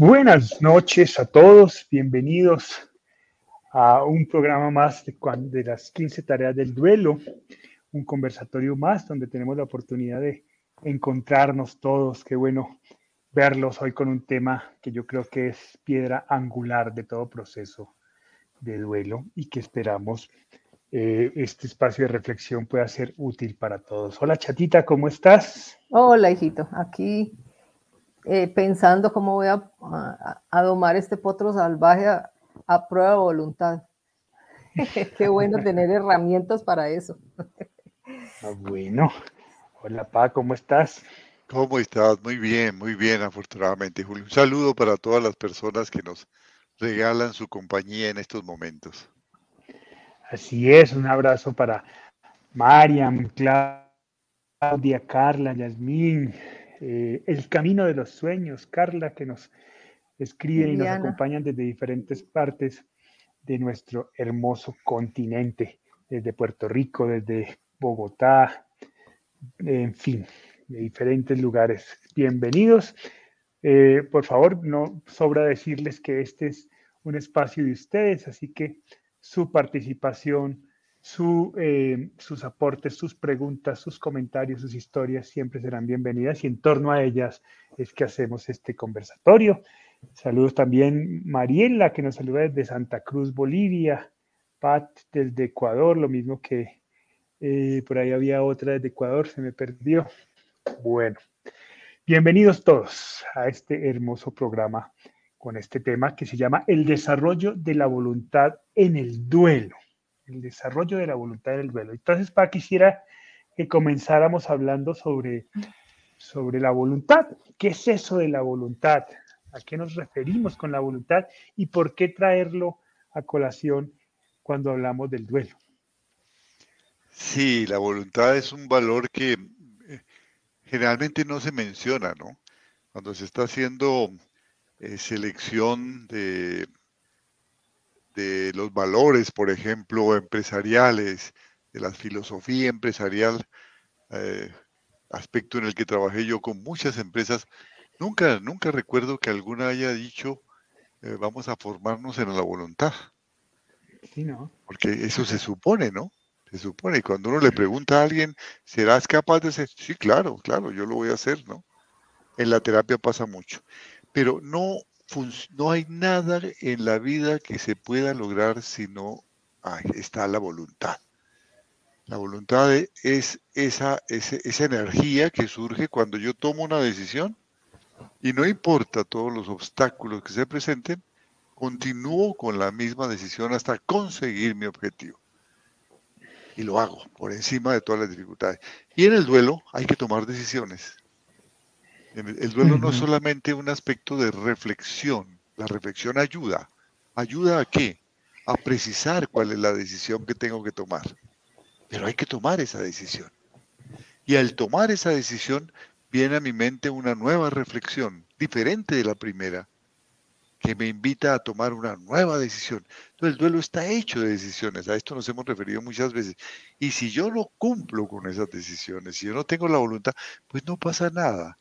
Buenas noches a todos, bienvenidos a un programa más de, las 15 tareas del duelo, un conversatorio más donde tenemos la oportunidad de encontrarnos todos. Qué bueno verlos hoy con un tema que yo creo que es piedra angular de todo proceso de duelo y que esperamos eh, este espacio de reflexión pueda ser útil para todos. Hola chatita, ¿cómo estás? Hola hijito, aquí eh, pensando cómo voy a, a, domar este potro salvaje a, prueba de voluntad. Qué bueno tener herramientas para eso. Ah, bueno, hola Pa, ¿cómo estás? ¿Cómo estás? Muy bien, muy bien, afortunadamente, Julio. Un saludo para todas las personas que nos regalan su compañía en estos momentos. Así es, un abrazo para Mariam, Claudia, Carla, Yasmín, eh, El Camino de los Sueños, Carla, que nos escriben y nos acompañan desde diferentes partes de nuestro hermoso continente, desde Puerto Rico, desde Bogotá, en fin, de diferentes lugares. Bienvenidos. Eh, por favor, no sobra decirles que este es un espacio de ustedes, así que su participación, eh, sus aportes, sus preguntas, sus comentarios, sus historias siempre serán bienvenidas y en torno a ellas es que hacemos este conversatorio. Saludos también Mariela, que nos saluda desde Santa Cruz, Bolivia, Pat desde Ecuador, lo mismo que eh, por ahí había otra desde Ecuador, se me perdió. Bueno, bienvenidos todos a este hermoso programa con este tema que se llama el desarrollo de la voluntad en el duelo. El desarrollo de la voluntad en el duelo. Entonces, para quisiera que comenzáramos hablando sobre, sobre la voluntad. ¿Qué es eso de la voluntad? ¿A qué nos referimos con la voluntad? ¿Y por qué traerlo a colación cuando hablamos del duelo? Sí, la voluntad es un valor que eh, generalmente no se menciona, ¿no? Cuando se está haciendo eh, selección de, de los valores, por ejemplo, empresariales, de la filosofía empresarial, eh, aspecto en el que trabajé yo con muchas empresas, nunca, nunca recuerdo que alguna haya dicho, eh, vamos a formarnos en la voluntad. Sí, ¿no? Porque eso se supone, ¿no? Se supone. Y cuando uno le pregunta a alguien, ¿serás capaz de ser? Sí, claro, claro, yo lo voy a hacer, ¿no? En la terapia pasa mucho pero no, no hay nada en la vida que se pueda lograr si no está la voluntad. La voluntad es esa, esa energía que surge cuando yo tomo una decisión y no importa todos los obstáculos que se presenten, continúo con la misma decisión hasta conseguir mi objetivo. Y lo hago por encima de todas las dificultades. Y en el duelo hay que tomar decisiones. El duelo no es solamente un aspecto de reflexión, la reflexión ayuda. ¿Ayuda a qué? A precisar cuál es la decisión que tengo que tomar. Pero hay que tomar esa decisión. Y al tomar esa decisión viene a mi mente una nueva reflexión, diferente de la primera, que me invita a tomar una nueva decisión. Entonces el duelo está hecho de decisiones, a esto nos hemos referido muchas veces. Y si yo no cumplo con esas decisiones, si yo no tengo la voluntad, pues no pasa nada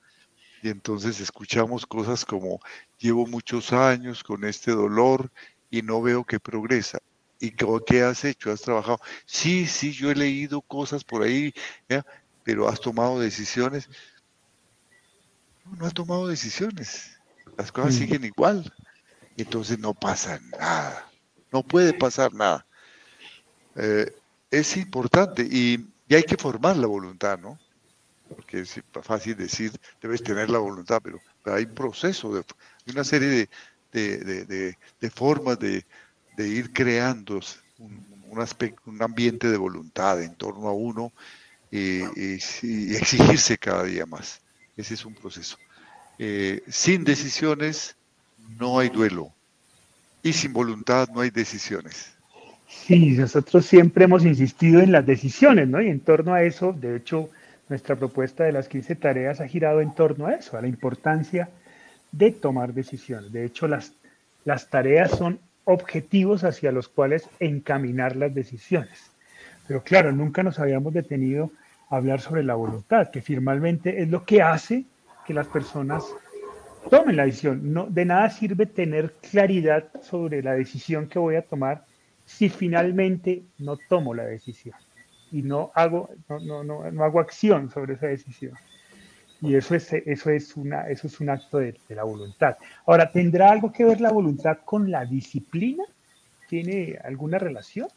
y entonces escuchamos cosas como llevo muchos años con este dolor y no veo que progresa. ¿Y qué has hecho? ¿Has trabajado? Sí, sí, yo he leído cosas por ahí, pero has tomado decisiones. No, no has tomado decisiones. Las cosas mm. siguen igual. Entonces no pasa nada. No puede pasar nada. Eh, es importante y, y hay que formar la voluntad, ¿no? Porque es fácil decir, debes tener la voluntad, pero, hay un proceso, de, una serie de, formas de, ir creando un, aspecto, un ambiente de voluntad en torno a uno y, exigirse cada día más. Ese es un proceso. Eh, sin decisiones no hay duelo y sin voluntad no hay decisiones. Sí, nosotros siempre hemos insistido en las decisiones, ¿no? Y en torno a eso, de hecho, nuestra propuesta de las 15 tareas ha girado en torno a eso, a la importancia de tomar decisiones. De hecho, las, las tareas son objetivos hacia los cuales encaminar las decisiones. Pero claro, nunca nos habíamos detenido a hablar sobre la voluntad, que finalmente es lo que hace que las personas tomen la decisión. No, de nada sirve tener claridad sobre la decisión que voy a tomar si finalmente no tomo la decisión y no hago, no, no, no, hago acción sobre esa decisión. Y eso es, eso es, una, eso es un acto de, la voluntad. Ahora, ¿tendrá algo que ver la voluntad con la disciplina? ¿Tiene alguna relación?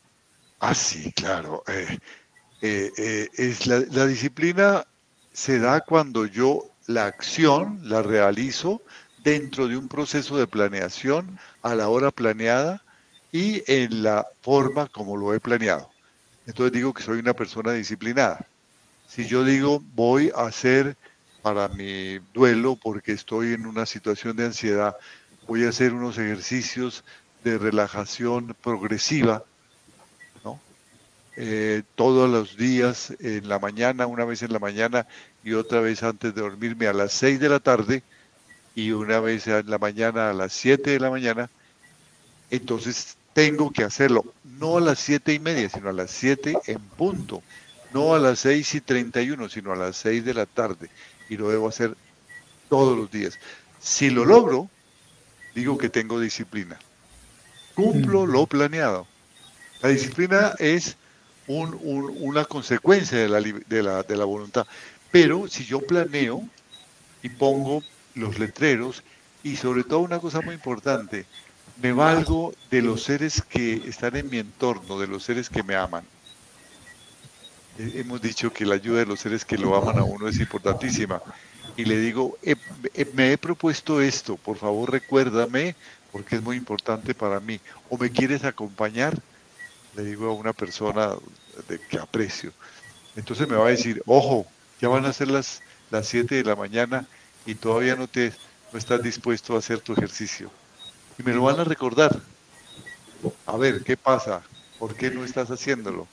Ah, sí, claro. Eh, eh, eh, es la disciplina se da cuando yo la acción la realizo dentro de un proceso de planeación a la hora planeada y en la forma como lo he planeado. Entonces digo que soy una persona disciplinada. Si yo digo voy a hacer para mi duelo porque estoy en una situación de ansiedad, voy a hacer unos ejercicios de relajación progresiva, ¿no? Eh, todos los días, en la mañana, una vez en la mañana y otra vez antes de dormirme a las 6 de la tarde y una vez en la mañana a las 7 de la mañana, entonces tengo que hacerlo, no a las siete y media, sino a las 7 en punto, no a las 6 y 31, sino a las 6 de la tarde, y lo debo hacer todos los días. Si lo logro, digo que tengo disciplina. Cumplo lo planeado. La disciplina es una consecuencia de la, de, la, de la voluntad. Pero si yo planeo y pongo los letreros, y sobre todo una cosa muy importante, me valgo de los seres que están en mi entorno, de los seres que me aman. Hemos dicho que la ayuda de los seres que lo aman a uno es importantísima. Y le digo, me he propuesto esto, por favor recuérdame, porque es muy importante para mí. ¿O me quieres acompañar? Le digo a una persona de que aprecio. Entonces me va a decir, ojo, ya van a ser las, las 7 de la mañana y todavía no, te, no estás dispuesto a hacer tu ejercicio y me lo van a recordar. A ver, ¿qué pasa? ¿Por qué no estás haciéndolo?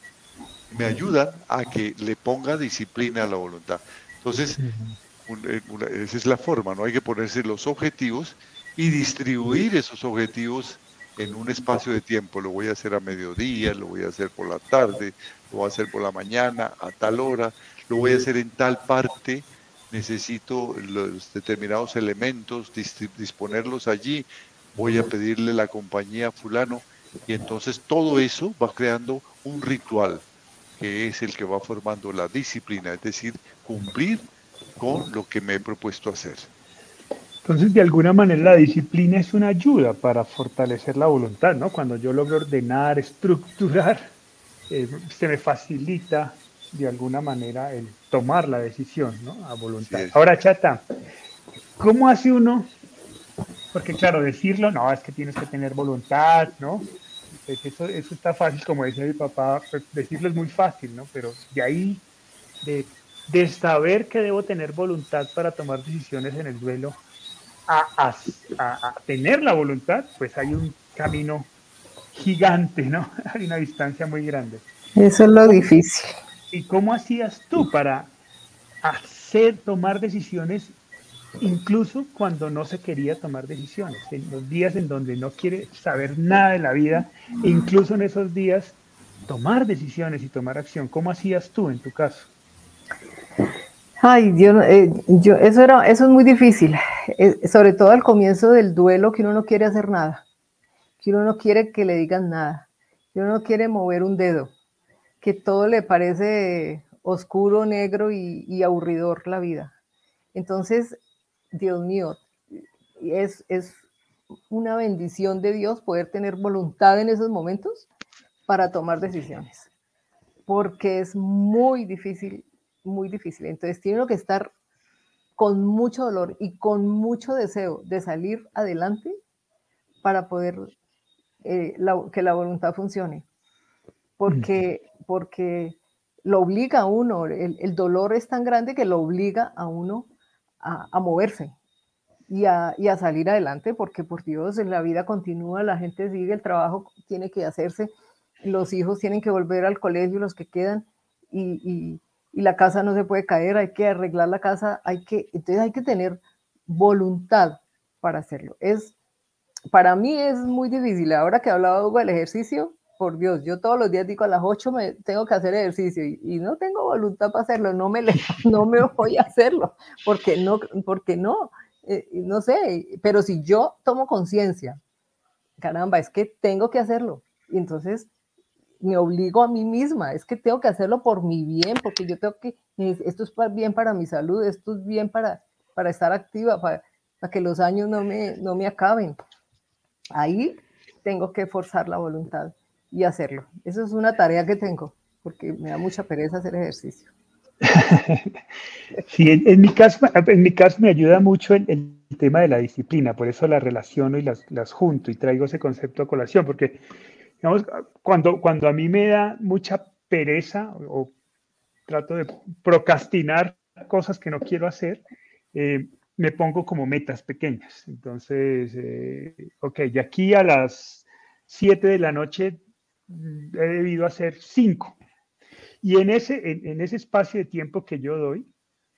Me ayudan a que le ponga disciplina a la voluntad. Entonces, eh, esa es la forma, ¿no? Hay que ponerse los objetivos y distribuir esos objetivos en un espacio de tiempo. Lo voy a hacer a mediodía, lo voy a hacer por la tarde, lo voy a hacer por la mañana, a tal hora, lo voy a hacer en tal parte. Necesito los determinados elementos, disponerlos allí voy a pedirle la compañía a fulano y entonces todo eso va creando un ritual que es el que va formando la disciplina, es decir, cumplir con lo que me he propuesto hacer. Entonces, de alguna manera, la disciplina es una ayuda para fortalecer la voluntad, ¿no? Cuando yo logro ordenar, estructurar, eh, se me facilita de alguna manera el tomar la decisión, ¿no? A voluntad. Ahora, Chata, ¿cómo hace uno porque claro, decirlo, no, es que tienes que tener voluntad, ¿no? Pues eso, eso está fácil, como decía mi papá, pues decirlo es muy fácil, ¿no? Pero de ahí, de, de saber que debo tener voluntad para tomar decisiones en el duelo, a, a, a, tener la voluntad, pues hay un camino gigante, ¿no? Hay una distancia muy grande. Eso es lo difícil. ¿Y cómo hacías tú para hacer, tomar decisiones incluso cuando no se quería tomar decisiones, en los días en donde no quiere saber nada de la vida, e incluso en esos días tomar decisiones y tomar acción. ¿Cómo hacías tú en tu caso? Ay, yo, eh, yo eso era, eso es muy difícil, eh, sobre todo al comienzo del duelo, que uno no quiere hacer nada, que uno no quiere que le digan nada, que uno no quiere mover un dedo, que todo le parece oscuro, negro y, y aburridor la vida. Entonces, Dios mío, es, es una bendición de Dios poder tener voluntad en esos momentos para tomar decisiones, porque es muy difícil, muy difícil. Entonces tiene que estar con mucho dolor y con mucho deseo de salir adelante para poder eh, que la voluntad funcione, porque, porque lo obliga a uno, el, el dolor es tan grande que lo obliga a uno a, moverse y a, salir adelante, porque por Dios, la vida continúa, la gente sigue, el trabajo tiene que hacerse, los hijos tienen que volver al colegio, los que quedan, y, la casa no se puede caer, hay que arreglar la casa, hay que, entonces hay que tener voluntad para hacerlo. Es, para mí es muy difícil. Ahora que hablado del ejercicio, por Dios, yo todos los días digo a las 8 me tengo que hacer ejercicio y, no tengo voluntad para hacerlo, no me, no me voy a hacerlo, porque no, porque no, eh, no sé, pero si yo tomo conciencia, caramba, es que tengo que hacerlo. Y entonces me obligo a mí misma, es que tengo que hacerlo por mi bien, porque yo tengo que, esto es bien para mi salud, esto es bien para, para estar activa, para, para que los años no me, no me acaben. Ahí tengo que forzar la voluntad y hacerlo. Eso es una tarea que tengo, porque me da mucha pereza hacer ejercicio. Sí, en, mi caso, en mi caso me ayuda mucho el, tema de la disciplina, por eso las relaciono y las, las junto y traigo ese concepto a colación, porque digamos, cuando, cuando a mí me da mucha pereza o, trato de procrastinar cosas que no quiero hacer, eh, me pongo como metas pequeñas. Entonces, eh, ok, de aquí a las 7 de la noche he debido hacer 5. Y en ese, en, ese espacio de tiempo que yo doy,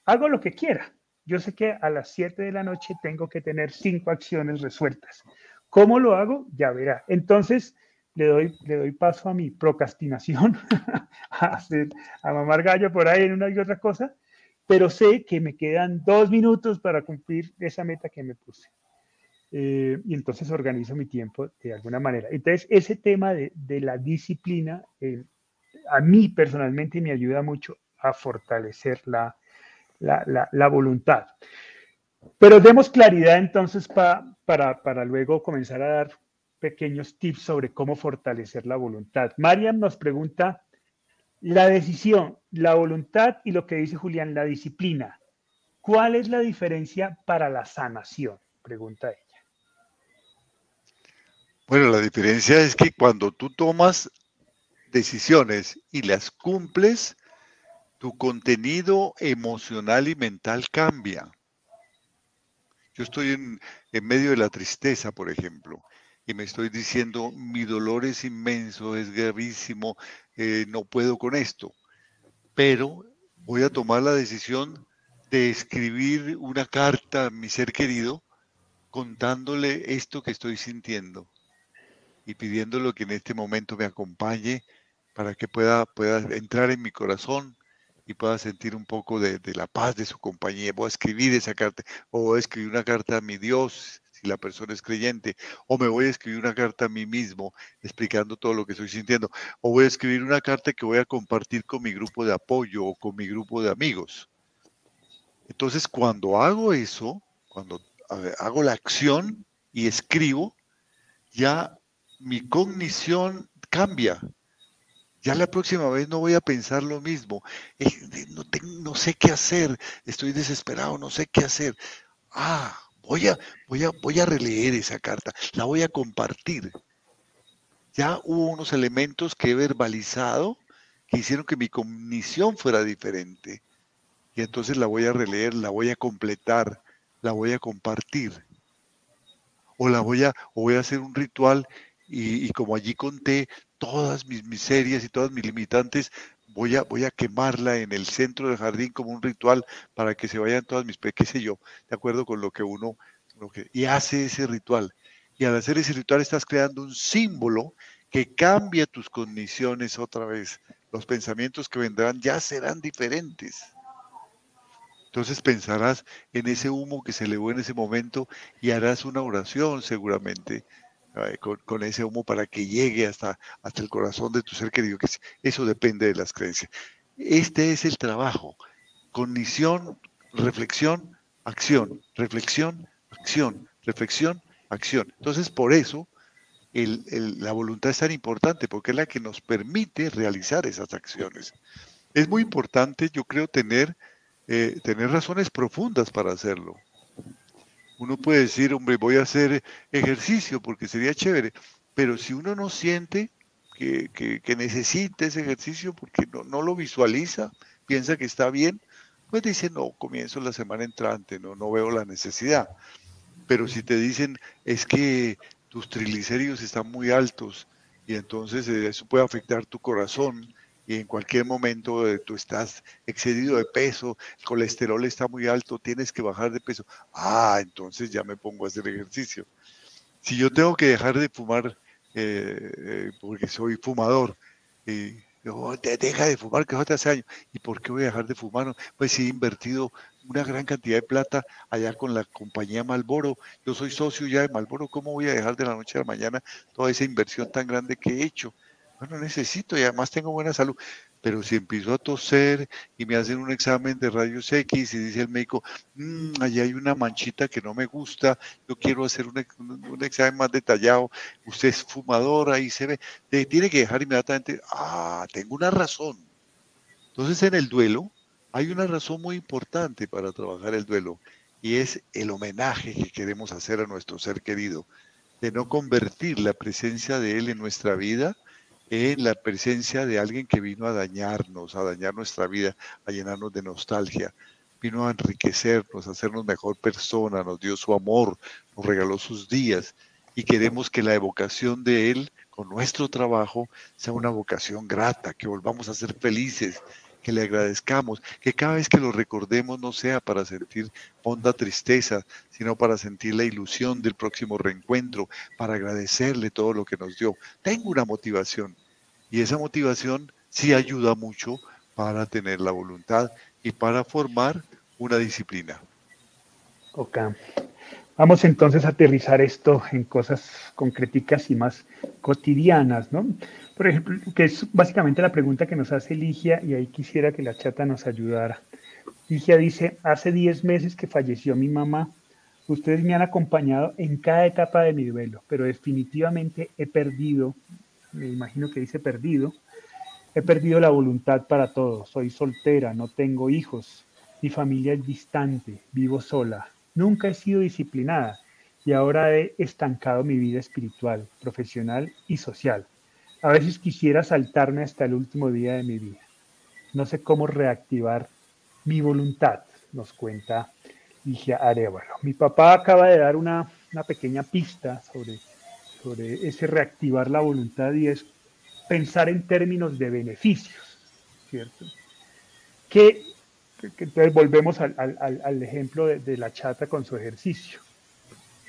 hago lo que quiera. Yo sé que a las 7 de la noche tengo que tener 5 acciones resueltas. ¿Cómo lo hago? Ya verá. Entonces, le doy, le doy paso a mi procrastinación, a, hacer, a mamar gallo por ahí en una y otra cosa, pero sé que me quedan dos minutos para cumplir esa meta que me puse. Eh, y entonces organizo mi tiempo de alguna manera. Entonces, ese tema de, de la disciplina, a mí personalmente me ayuda mucho a fortalecer la, la, la, voluntad. Pero demos claridad entonces para, para luego comenzar a dar pequeños tips sobre cómo fortalecer la voluntad. Mariam nos pregunta, la decisión, la voluntad y lo que dice Julián, la disciplina. ¿Cuál es la diferencia para la sanación? Pregunta ella. Bueno, la diferencia es que cuando tú tomas decisiones y las cumples, tu contenido emocional y mental cambia. Yo estoy en, medio de la tristeza, por ejemplo, y me estoy diciendo, mi dolor es inmenso, es gravísimo, eh, no puedo con esto. Pero voy a tomar la decisión de escribir una carta a mi ser querido contándole esto que estoy sintiendo y pidiéndole que en este momento me acompañe para que pueda, pueda entrar en mi corazón y pueda sentir un poco de, de, la paz de su compañía. Voy a escribir esa carta o voy a escribir una carta a mi Dios si la persona es creyente, o me voy a escribir una carta a mí mismo explicando todo lo que estoy sintiendo, o voy a escribir una carta que voy a compartir con mi grupo de apoyo o con mi grupo de amigos. Entonces, cuando hago eso, cuando hago la acción y escribo, ya mi cognición cambia. Ya la próxima vez no voy a pensar lo mismo. No, no sé qué hacer, estoy desesperado, no sé qué hacer. Ah, Voy a, voy, a, voy a releer esa carta, la voy a compartir. Ya hubo unos elementos que he verbalizado que hicieron que mi cognición fuera diferente. Y entonces la voy a releer, la voy a completar, la voy a compartir. O la voy a, o voy a hacer un ritual y, como allí conté todas mis miserias y todas mis limitantes, voy a, voy a quemarla en el centro del jardín como un ritual para que se vayan todas mis, qué sé yo, de acuerdo con lo que uno, lo que, y hace ese ritual. Y al hacer ese ritual estás creando un símbolo que cambia tus condiciones otra vez. Los pensamientos que vendrán ya serán diferentes. Entonces pensarás en ese humo que se elevó en ese momento y harás una oración seguramente eh, con, ese humo para que llegue hasta, hasta el corazón de tu ser querido, que eso depende de las creencias. Este es el trabajo, cognición, reflexión, acción, reflexión, acción, reflexión, acción. Entonces, por eso la voluntad es tan importante, porque es la que nos permite realizar esas acciones. Es muy importante, yo creo, tener, eh, tener razones profundas para hacerlo uno puede decir, hombre, voy a hacer ejercicio porque sería chévere, pero si uno no siente que, que, necesita ese ejercicio porque no, no, lo visualiza, piensa que está bien, pues dice, no, comienzo la semana entrante, no, no veo la necesidad. Pero si te dicen, es que tus triglicéridos están muy altos y entonces eh, eso puede afectar tu corazón, y en cualquier momento eh, tú estás excedido de peso, el colesterol está muy alto, tienes que bajar de peso. Ah, entonces ya me pongo a hacer ejercicio. Si yo tengo que dejar de fumar eh, eh, porque soy fumador, Yo, deja de fumar, que hace años. ¿Y por qué voy a dejar de fumar? Pues he invertido una gran cantidad de plata allá con la compañía Malboro. Yo soy socio ya de Malboro. ¿Cómo voy a dejar de la noche a la mañana toda esa inversión tan grande que he hecho? Bueno, necesito y además tengo buena salud pero si empiezo a toser y me hacen un examen de rayos X y dice el médico, mmm, allá hay una manchita que no me gusta, yo quiero hacer un, examen más detallado, usted es fumador, ahí se ve, tiene que dejar inmediatamente, ah, tengo una razón. Entonces en el duelo hay una razón muy importante para trabajar el duelo y es el homenaje que queremos hacer a nuestro ser querido, de no convertir la presencia de él en nuestra vida, en la presencia de alguien que vino a dañarnos, a dañar nuestra vida, a llenarnos de nostalgia. Vino a enriquecernos, a hacernos mejor persona, nos dio su amor, nos regaló sus días y queremos que la evocación de Él con nuestro trabajo sea una vocación grata, que volvamos a ser felices, que le agradezcamos, que cada vez que lo recordemos no sea para sentir honda tristeza, sino para sentir la ilusión del próximo reencuentro, para agradecerle todo lo que nos dio. Tengo una motivación y esa motivación sí ayuda mucho para tener la voluntad y para formar una disciplina. Ok. Vamos entonces a aterrizar esto en cosas concreticas y más cotidianas, ¿no? Por ejemplo, que es básicamente la pregunta que nos hace Ligia y ahí quisiera que la chata nos ayudara. Ligia dice, hace 10 meses que falleció mi mamá. Ustedes me han acompañado en cada etapa de mi duelo, pero definitivamente he perdido, me imagino que dice perdido, he perdido la voluntad para todo. Soy soltera, no tengo hijos, mi familia es distante, vivo sola, nunca he sido disciplinada y ahora he estancado mi vida espiritual, profesional y social. A veces quisiera saltarme hasta el último día de mi vida. No sé cómo reactivar mi voluntad, nos cuenta Ligia Arevalo. Mi papá acaba de dar una, pequeña pista sobre, sobre ese reactivar la voluntad y es pensar en términos de beneficios, ¿cierto? Que, entonces volvemos al, ejemplo de la chata con su ejercicio.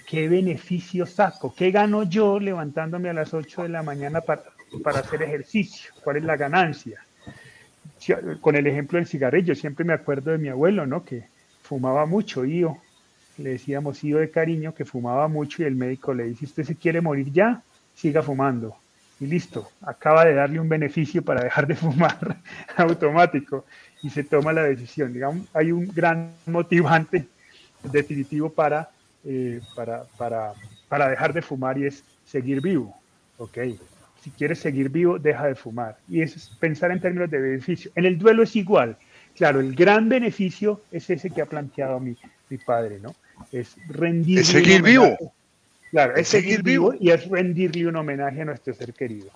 ¿Qué beneficio saco? ¿Qué gano yo levantándome a las 8 de la mañana para, para hacer ejercicio, cuál es la ganancia. Con el ejemplo del cigarrillo, siempre me acuerdo de mi abuelo, ¿no? Que fumaba mucho, Io. Le decíamos Io de cariño, que fumaba mucho y el médico le dice, usted se quiere morir ya, siga fumando. Y listo, acaba de darle un beneficio para dejar de fumar automático y se toma la decisión. Digamos, hay un gran motivante definitivo para, eh, para, para, para dejar de fumar y es seguir vivo. Ok, si quieres seguir vivo, deja de fumar. Y es pensar en términos de beneficio. En el duelo es igual. Claro, el gran beneficio es ese que ha planteado mi, mi padre, ¿no? Es rendirle. Es seguir vivo. Claro, es, seguir, vivo, y es rendirle un homenaje a nuestro ser querido.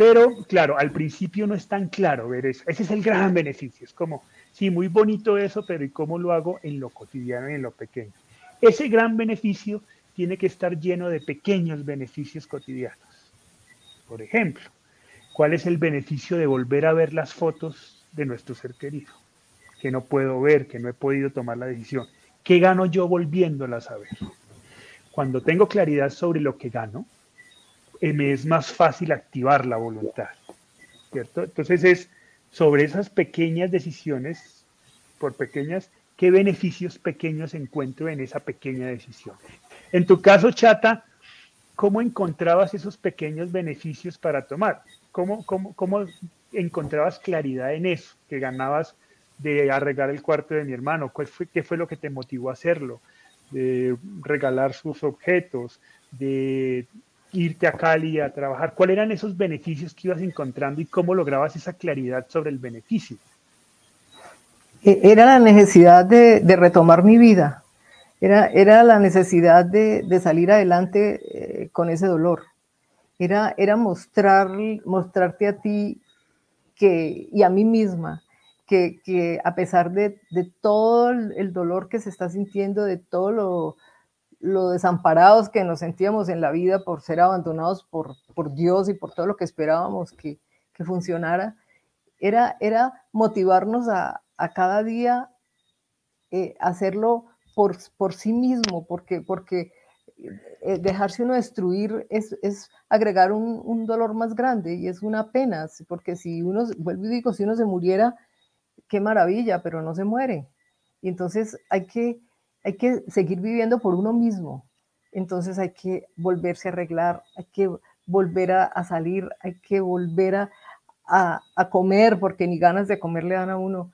Pero, claro, al principio no es tan claro ver eso. Ese es el gran beneficio. Es como, sí, muy bonito eso, pero ¿y cómo lo hago en lo cotidiano y en lo pequeño? Ese gran beneficio tiene que estar lleno de pequeños beneficios cotidianos. Por ejemplo, ¿cuál es el beneficio de volver a ver las fotos de nuestro ser querido? Que no puedo ver, que no he podido tomar la decisión. ¿Qué gano yo volviéndolas a ver? Cuando tengo claridad sobre lo que gano, me es más fácil activar la voluntad. ¿Cierto? Entonces es sobre esas pequeñas decisiones, por pequeñas, qué beneficios pequeños encuentro en esa pequeña decisión. En tu caso, Chata, ¿cómo encontrabas esos pequeños beneficios para tomar? ¿Cómo, cómo, cómo encontrabas claridad en eso que ganabas de arreglar el cuarto de mi hermano? ¿Qué fue, ¿Qué fue lo que te motivó a hacerlo? De regalar sus objetos, de irte a Cali a trabajar. ¿Cuáles eran esos beneficios que ibas encontrando y cómo lograbas esa claridad sobre el beneficio? E, era la necesidad de, de retomar mi vida. Era, era la necesidad de, salir adelante eh, con ese dolor. Era, era mostrar, mostrarte a ti que, y a mí misma que, a pesar de, todo el dolor que se está sintiendo, de todo lo, lo, desamparados que nos sentíamos en la vida por ser abandonados por, por Dios y por todo lo que esperábamos que, funcionara, era, era motivarnos a, cada día eh, hacerlo por, sí mismo, porque, porque eh, dejarse uno destruir es, es agregar un, un, dolor más grande y es una pena, porque si uno, vuelvo y digo, si uno se muriera, qué maravilla, pero no se muere. Y entonces hay que, hay que seguir viviendo por uno mismo. Entonces hay que volverse a arreglar, hay que volver a, salir, hay que volver a, comer, porque ni ganas de comer le dan a uno.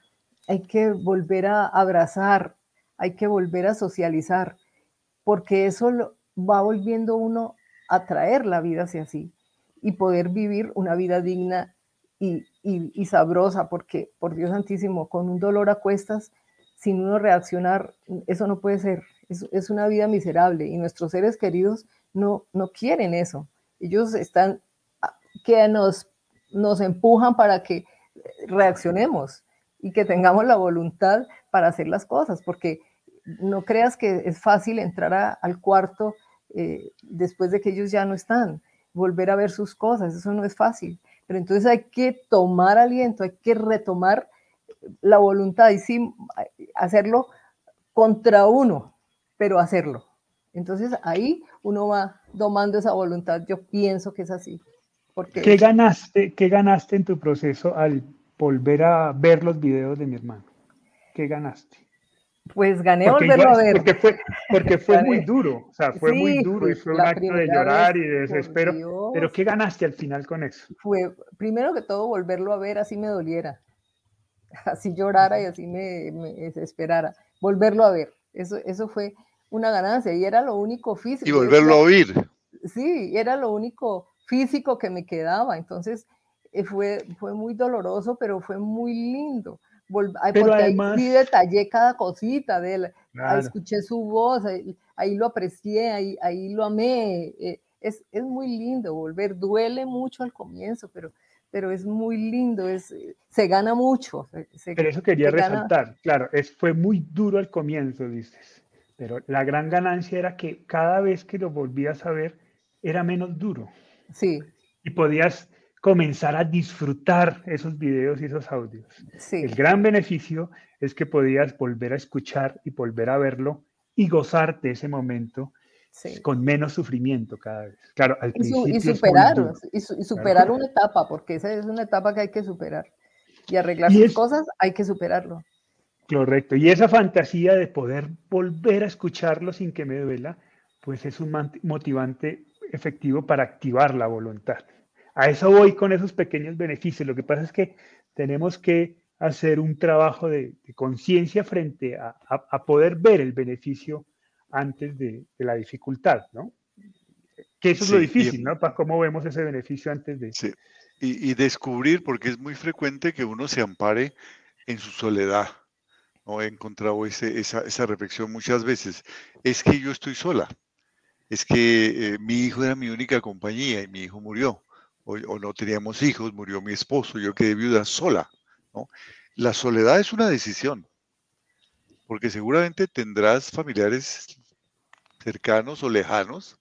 Hay que volver a abrazar, hay que volver a socializar, porque eso va volviendo uno a traer la vida hacia sí y poder vivir una vida digna y, y, sabrosa, porque por Dios Santísimo, con un dolor a cuestas, sin uno reaccionar, eso no puede ser, es, una vida miserable y nuestros seres queridos no, no quieren eso. Ellos están que nos, nos empujan para que reaccionemos y que tengamos la voluntad para hacer las cosas, porque no creas que es fácil entrar al cuarto eh, después de que ellos ya no están, volver a ver sus cosas, eso no es fácil. Pero entonces hay que tomar aliento, hay que retomar la voluntad y sí hacerlo contra uno, pero hacerlo. Entonces ahí uno va domando esa voluntad. Yo pienso que es así. Porque... ¿Qué ganaste, ¿Qué ganaste en tu proceso al volver a ver los videos de mi hermano? ¿Qué ganaste? Pues gané volverlo a ver. Porque fue, porque fue muy duro, o sea, fue muy duro y fue un acto de llorar y de desespero. Pero ¿qué ganaste al final con eso? Fue, primero que todo, volverlo a ver así me doliera, así llorara y así me, me desesperara. Volverlo a ver, eso, eso fue una ganancia y era lo único físico. Y volverlo a oír. Sí, era lo único físico que me quedaba. Entonces, eh, fue, fue muy doloroso, pero fue muy lindo pero además, ahí detallé cada cosita de él, escuché su voz, ahí, lo aprecié, ahí, ahí lo amé. Eh, es, es, muy lindo volver, duele mucho al comienzo, pero, pero es muy lindo, es, se gana mucho. pero eso quería resaltar, claro, es, fue muy duro al comienzo, dices, pero la gran ganancia era que cada vez que lo volvías a ver era menos duro. Sí. Y podías comenzar a disfrutar esos videos y esos audios. El gran beneficio es que podías volver a escuchar y volver a verlo y gozarte ese momento con menos sufrimiento cada vez. Claro, al y, principio y superar, y, superar una etapa, porque esa es una etapa que hay que superar. Y arreglar sus cosas hay que superarlo. Correcto. Y esa fantasía de poder volver a escucharlo sin que me duela, pues es un motivante efectivo para activar la voluntad. A eso voy con esos pequeños beneficios. Lo que pasa es que tenemos que hacer un trabajo de, conciencia frente a, poder ver el beneficio antes de, la dificultad, ¿no? Que eso es lo difícil, ¿no? Para cómo vemos ese beneficio antes de... Sí. Y, descubrir, porque es muy frecuente que uno se ampare en su soledad. ¿no? He encontrado ese, esa, esa, reflexión muchas veces. Es que yo estoy sola. Es que eh, mi hijo era mi única compañía y mi hijo murió o, no teníamos hijos, murió mi esposo, yo quedé viuda sola. ¿no? La soledad es una decisión, porque seguramente tendrás familiares cercanos o lejanos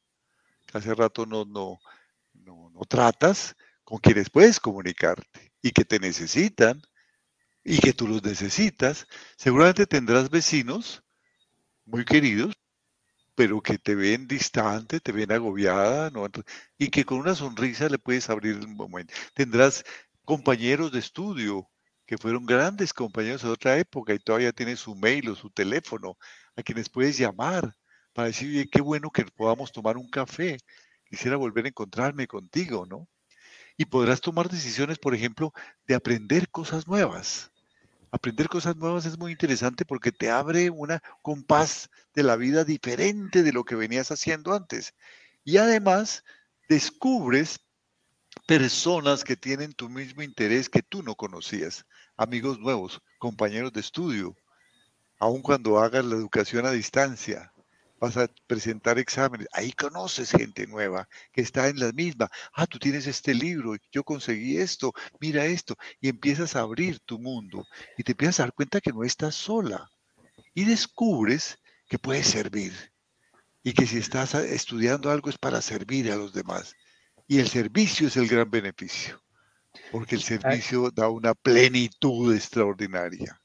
que hace rato no, no, no, no tratas, con quienes puedes comunicarte y que te necesitan y que tú los necesitas. Seguramente tendrás vecinos muy queridos pero que te ven distante, te ven agobiada, ¿no? y que con una sonrisa le puedes abrir un momento. Tendrás compañeros de estudio que fueron grandes compañeros de otra época y todavía tienes su mail o su teléfono a quienes puedes llamar para decir, qué bueno que podamos tomar un café, quisiera volver a encontrarme contigo, ¿no? Y podrás tomar decisiones, por ejemplo, de aprender cosas nuevas aprender cosas nuevas es muy interesante porque te abre una compás de la vida diferente de lo que venías haciendo antes. Y además descubres personas que tienen tu mismo interés que tú no conocías, amigos nuevos, compañeros de estudio, aun cuando hagas la educación a distancia, vas a presentar exámenes, ahí conoces gente nueva que está en la misma. Ah, tú tienes este libro, yo conseguí esto, mira esto, y empiezas a abrir tu mundo y te empiezas a dar cuenta que no estás sola y descubres que puedes servir y que si estás estudiando algo es para servir a los demás. Y el servicio es el gran beneficio, porque el servicio da una plenitud extraordinaria.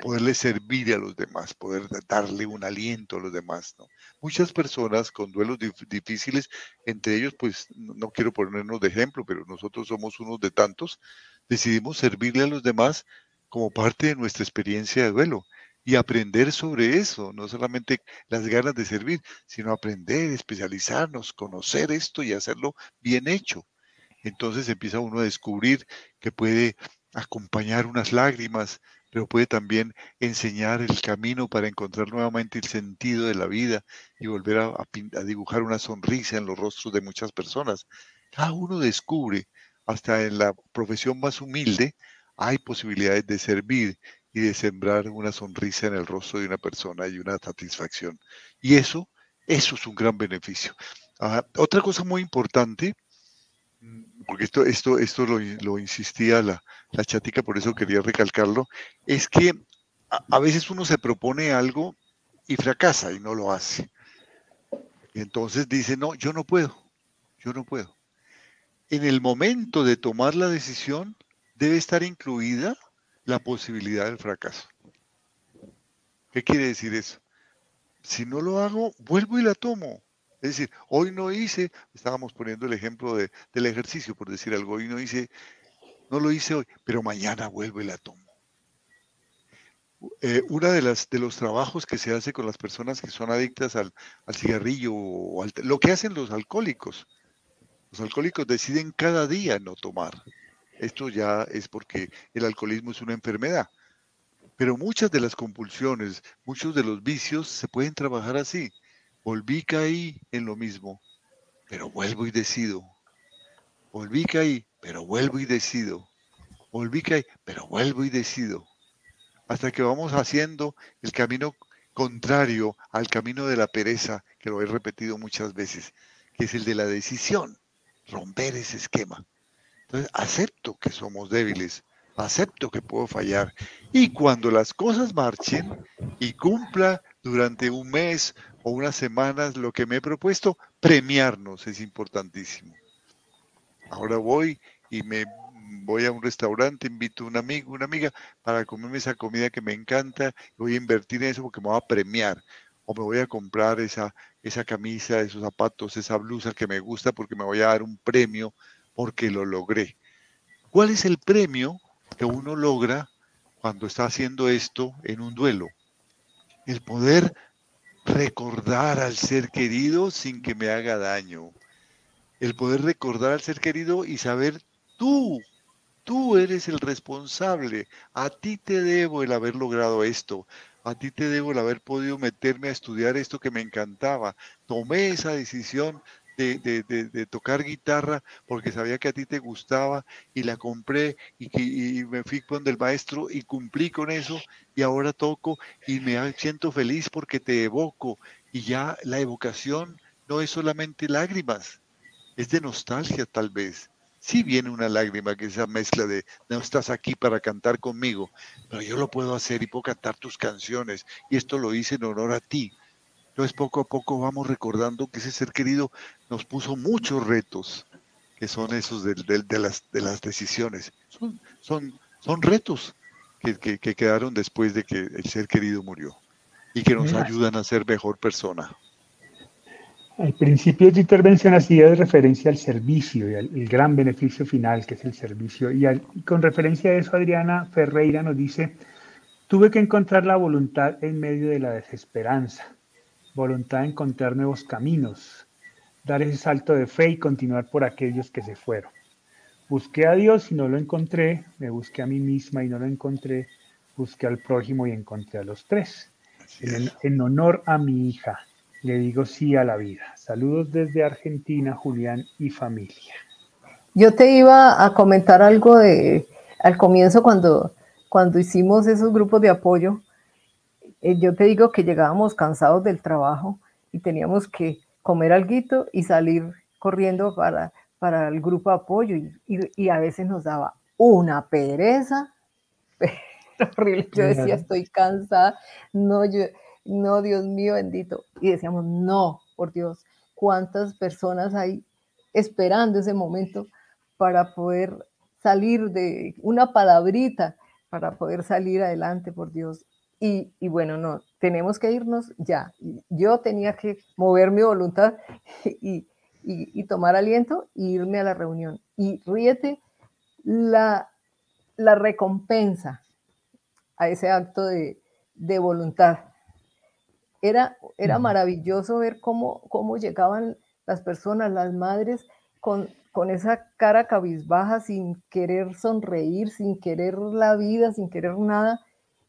Poderle servir a los demás, poder darle un aliento a los demás. Muchas personas con duelos difíciles, entre ellos, pues no quiero ponernos de ejemplo, pero nosotros somos unos de tantos, decidimos servirle a los demás como parte de nuestra experiencia de duelo y aprender sobre eso, no solamente las ganas de servir, sino aprender, especializarnos, conocer esto y hacerlo bien hecho. Entonces empieza uno a descubrir que puede acompañar unas lágrimas, pero puede también enseñar el camino para encontrar nuevamente el sentido de la vida y volver a, dibujar una sonrisa en los rostros de muchas personas. Cada uno descubre, hasta en la profesión más humilde, hay posibilidades de servir y de sembrar una sonrisa en el rostro de una persona y una satisfacción. Y eso, eso es un gran beneficio. Ah, otra cosa muy importante porque esto, esto, esto lo, insistía la, la, chatica, por eso quería recalcarlo, es que a, veces uno se propone algo y fracasa y no lo hace. Y entonces dice, no, yo no puedo, yo no puedo. En el momento de tomar la decisión debe estar incluida la posibilidad del fracaso. ¿Qué quiere decir eso? Si no lo hago, vuelvo y la tomo. Es decir, hoy no hice, estábamos poniendo el ejemplo del ejercicio, por decir algo, hoy no hice, no lo hice hoy, pero mañana vuelvo y la tomo. Eh, una de las de los trabajos que se hace con las personas que son adictas al, cigarrillo o al, lo que hacen los alcohólicos. Los alcohólicos deciden cada día no tomar. Esto ya es porque el alcoholismo es una enfermedad. Pero muchas de las compulsiones, muchos de los vicios se pueden trabajar así. Volví caí en lo mismo, pero vuelvo y decido. Volví caí, pero vuelvo y decido. Volví caí, pero vuelvo y decido. Hasta que vamos haciendo el camino contrario al camino de la pereza, que lo he repetido muchas veces, que es el de la decisión, romper ese esquema. Entonces, acepto que somos débiles, acepto que puedo fallar. Y cuando las cosas marchen y cumpla durante un mes o unas semanas lo que me he propuesto, premiarnos es importantísimo. Ahora voy y me voy a un restaurante, invito a un amigo, una amiga para comerme esa comida que me encanta, voy a invertir en eso porque me voy a premiar o me voy a comprar esa, esa camisa, esos zapatos, esa blusa que me gusta porque me voy a dar un premio porque lo logré. ¿Cuál es el premio que uno logra cuando está haciendo esto en un duelo? el poder recordar al ser querido sin que me haga daño. El poder recordar al ser querido y saber tú, tú eres el responsable. A ti te debo el haber logrado esto. A ti te debo el haber podido meterme a estudiar esto que me encantaba. Tomé esa decisión de, tocar guitarra porque sabía que a ti te gustaba y la compré y, y me fui con el maestro y cumplí con eso y ahora toco y me siento feliz porque te evoco y ya la evocación no es solamente lágrimas, es de nostalgia tal vez. Sí viene una lágrima, que es esa mezcla de no estás aquí para cantar conmigo, pero yo lo puedo hacer y puedo cantar tus canciones y esto lo hice en honor a ti entonces poco a poco vamos recordando que ese ser querido nos puso muchos retos, que son esos de, las, de las decisiones. Son, son, son retos que, quedaron después de que el ser querido murió y que nos ayudan a ser mejor persona. Al principio de tu intervención hacía referencia al servicio y al gran beneficio final que es el servicio. Y, y, con referencia a eso, Adriana Ferreira nos dice, tuve que encontrar la voluntad en medio de la desesperanza voluntad de encontrar nuevos caminos, dar ese salto de fe y continuar por aquellos que se fueron. Busqué a Dios y no lo encontré, me busqué a mí misma y no lo encontré, busqué al prójimo y encontré a los tres. En, honor a mi hija, le digo sí a la vida. Saludos desde Argentina, Julián y familia. Yo te iba a comentar algo de al comienzo cuando, cuando hicimos esos grupos de apoyo, eh, yo te digo que llegábamos cansados del trabajo y teníamos que comer algo y salir corriendo para, para el grupo de apoyo y, a veces nos daba una pereza, pero horrible. Yo decía, estoy cansada, no, yo, no, Dios mío bendito. Y decíamos, no, por Dios, cuántas personas hay esperando ese momento para poder salir de una palabrita para poder salir adelante, por Dios. Y, y, bueno, no, tenemos que irnos ya. Yo tenía que mover mi voluntad y, y, tomar aliento e irme a la reunión. Y ríete la, la recompensa a ese acto de, de voluntad. Era, era maravilloso ver cómo, cómo llegaban las personas, las madres, con, con esa cara cabizbaja, sin querer sonreír, sin querer la vida, sin querer nada.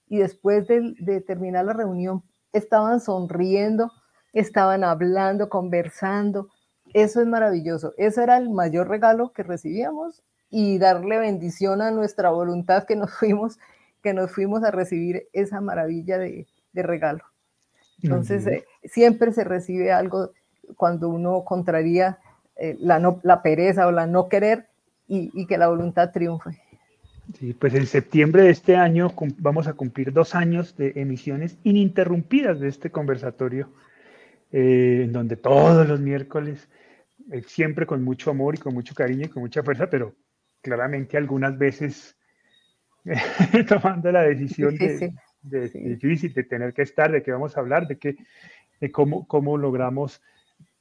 Y después de, de terminar la reunión, estaban sonriendo, estaban hablando, conversando. Eso es maravilloso. Eso era el mayor regalo que recibíamos y darle bendición a nuestra voluntad que nos fuimos, que nos fuimos a recibir esa maravilla de, de regalo. Entonces, eh, siempre se recibe algo cuando uno contraría eh, la, no, la pereza o la no querer y, y, que la voluntad triunfe. Sí, pues en septiembre de este año vamos a cumplir dos años de emisiones ininterrumpidas de este conversatorio, eh, en donde todos los miércoles, siempre con mucho amor y con mucho cariño y con mucha fuerza, pero claramente algunas veces tomando la decisión de, de, difícil, de tener que estar, de qué vamos a hablar, de, qué, de cómo, cómo logramos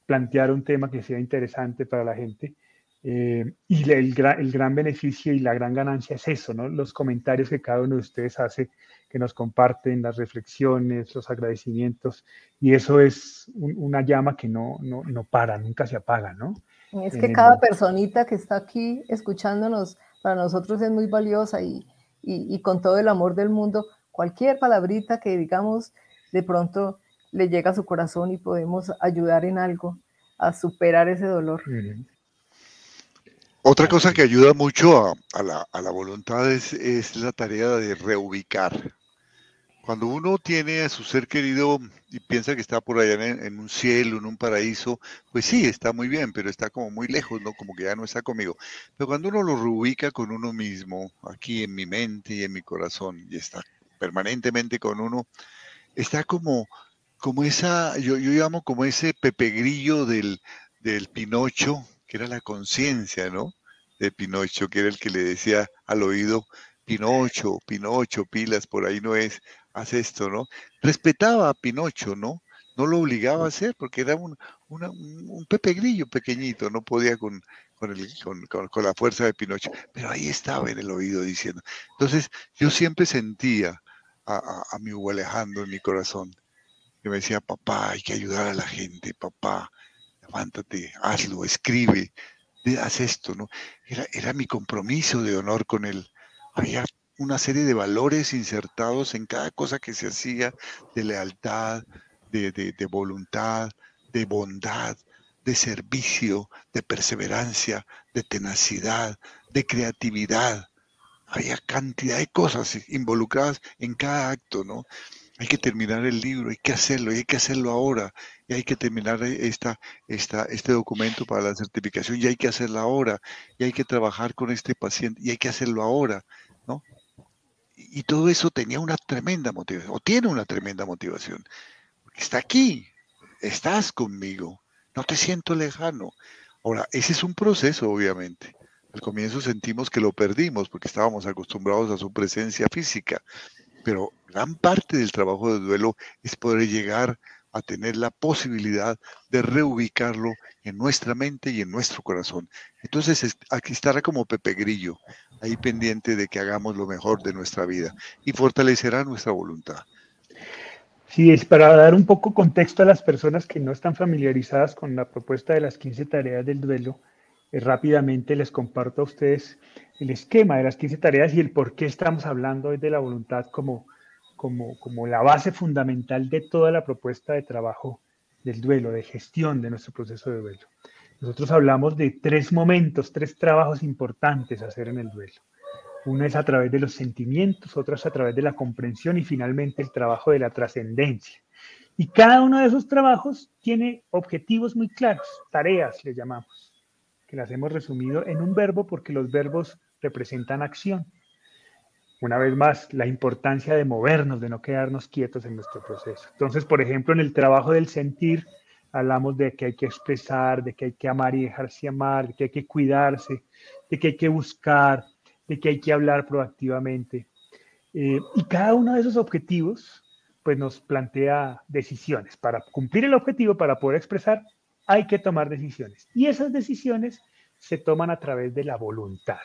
plantear un tema que sea interesante para la gente. Eh, y el, el, gran beneficio y la gran ganancia es eso, ¿no? Los comentarios que cada uno de ustedes hace, que nos comparten, las reflexiones, los agradecimientos, y eso es una llama que no, no, no, para, nunca se apaga, ¿no? Es que cada personita que está aquí escuchándonos, para nosotros es muy valiosa y, y, y con todo el amor del mundo cualquier palabrita que digamos de pronto le llega a su corazón y podemos ayudar en algo a superar ese dolor. Otra cosa que ayuda mucho a, la, voluntad es, la tarea de reubicar. Cuando uno tiene a su ser querido y piensa que está por allá en, en, un cielo, en un paraíso, pues sí, está muy bien, pero está como muy lejos, ¿no? Como que ya no está conmigo. Pero cuando uno lo reubica con uno mismo, aquí en mi mente y en mi corazón, y está permanentemente con uno, está como, como esa, yo, yo llamo como ese Pepe Grillo del, del Pinocho, que era la conciencia, ¿no? De Pinocho, que era el que le decía al oído, Pinocho, Pinocho, pilas, por ahí no es, haz esto, ¿no? Respetaba a Pinocho, ¿no? No lo obligaba a hacer porque era un, un Pepe Grillo pequeñito, no podía con, con, el, con, con, la fuerza de Pinocho, pero ahí estaba en el oído diciendo. Entonces yo siempre sentía a, mi Hugo Alejandro en mi corazón, que me decía, papá, hay que ayudar a la gente, papá, levántate, hazlo, escribe, haz esto, ¿no? Era, era mi compromiso de honor con él. Había una serie de valores insertados en cada cosa que se hacía, de lealtad, de, de, de voluntad, de bondad, de servicio, de perseverancia, de tenacidad, de creatividad había cantidad de cosas involucradas en cada acto, ¿no? Hay que terminar el libro, hay que hacerlo, y hay que hacerlo ahora, y hay que terminar esta, este documento para la certificación, y hay que hacerlo ahora, y hay que trabajar con este paciente, y hay que hacerlo ahora, ¿no? Y, todo eso tenía una tremenda motivación, o tiene una tremenda motivación, está aquí, estás conmigo, no te siento lejano. Ahora, ese es un proceso, obviamente. Al comienzo sentimos que lo perdimos porque estábamos acostumbrados a su presencia física, pero gran parte del trabajo de duelo es poder llegar a tener la posibilidad de reubicarlo en nuestra mente y en nuestro corazón. Entonces aquí estará como Pepe Grillo, ahí pendiente de que hagamos lo mejor de nuestra vida y fortalecerá nuestra voluntad. Sí, es para dar un poco contexto a las personas que no están familiarizadas con la propuesta de las 15 tareas del duelo. Eh, rápidamente les comparto a ustedes el esquema de las 15 tareas y el por qué estamos hablando hoy de la voluntad como, como, como la base fundamental de toda la propuesta de trabajo del duelo, de gestión de nuestro proceso de duelo. Nosotros hablamos de tres momentos, tres trabajos importantes a hacer en el duelo. Uno es a través de los sentimientos, otro es a través de la comprensión y finalmente el trabajo de la trascendencia. Y cada uno de esos trabajos tiene objetivos muy claros, tareas le llamamos que las hemos resumido en un verbo porque los verbos representan acción. Una vez más, la importancia de movernos, de no quedarnos quietos en nuestro proceso. Entonces, por ejemplo, en el trabajo del sentir, hablamos de que hay que expresar, de que hay que amar y dejarse amar, de que hay que cuidarse, de que hay que buscar, de que hay que hablar proactivamente. Eh, y cada uno de esos objetivos pues nos plantea decisiones. Para cumplir el objetivo, para poder expresar, hay que tomar decisiones. Y esas decisiones se toman a través de la voluntad,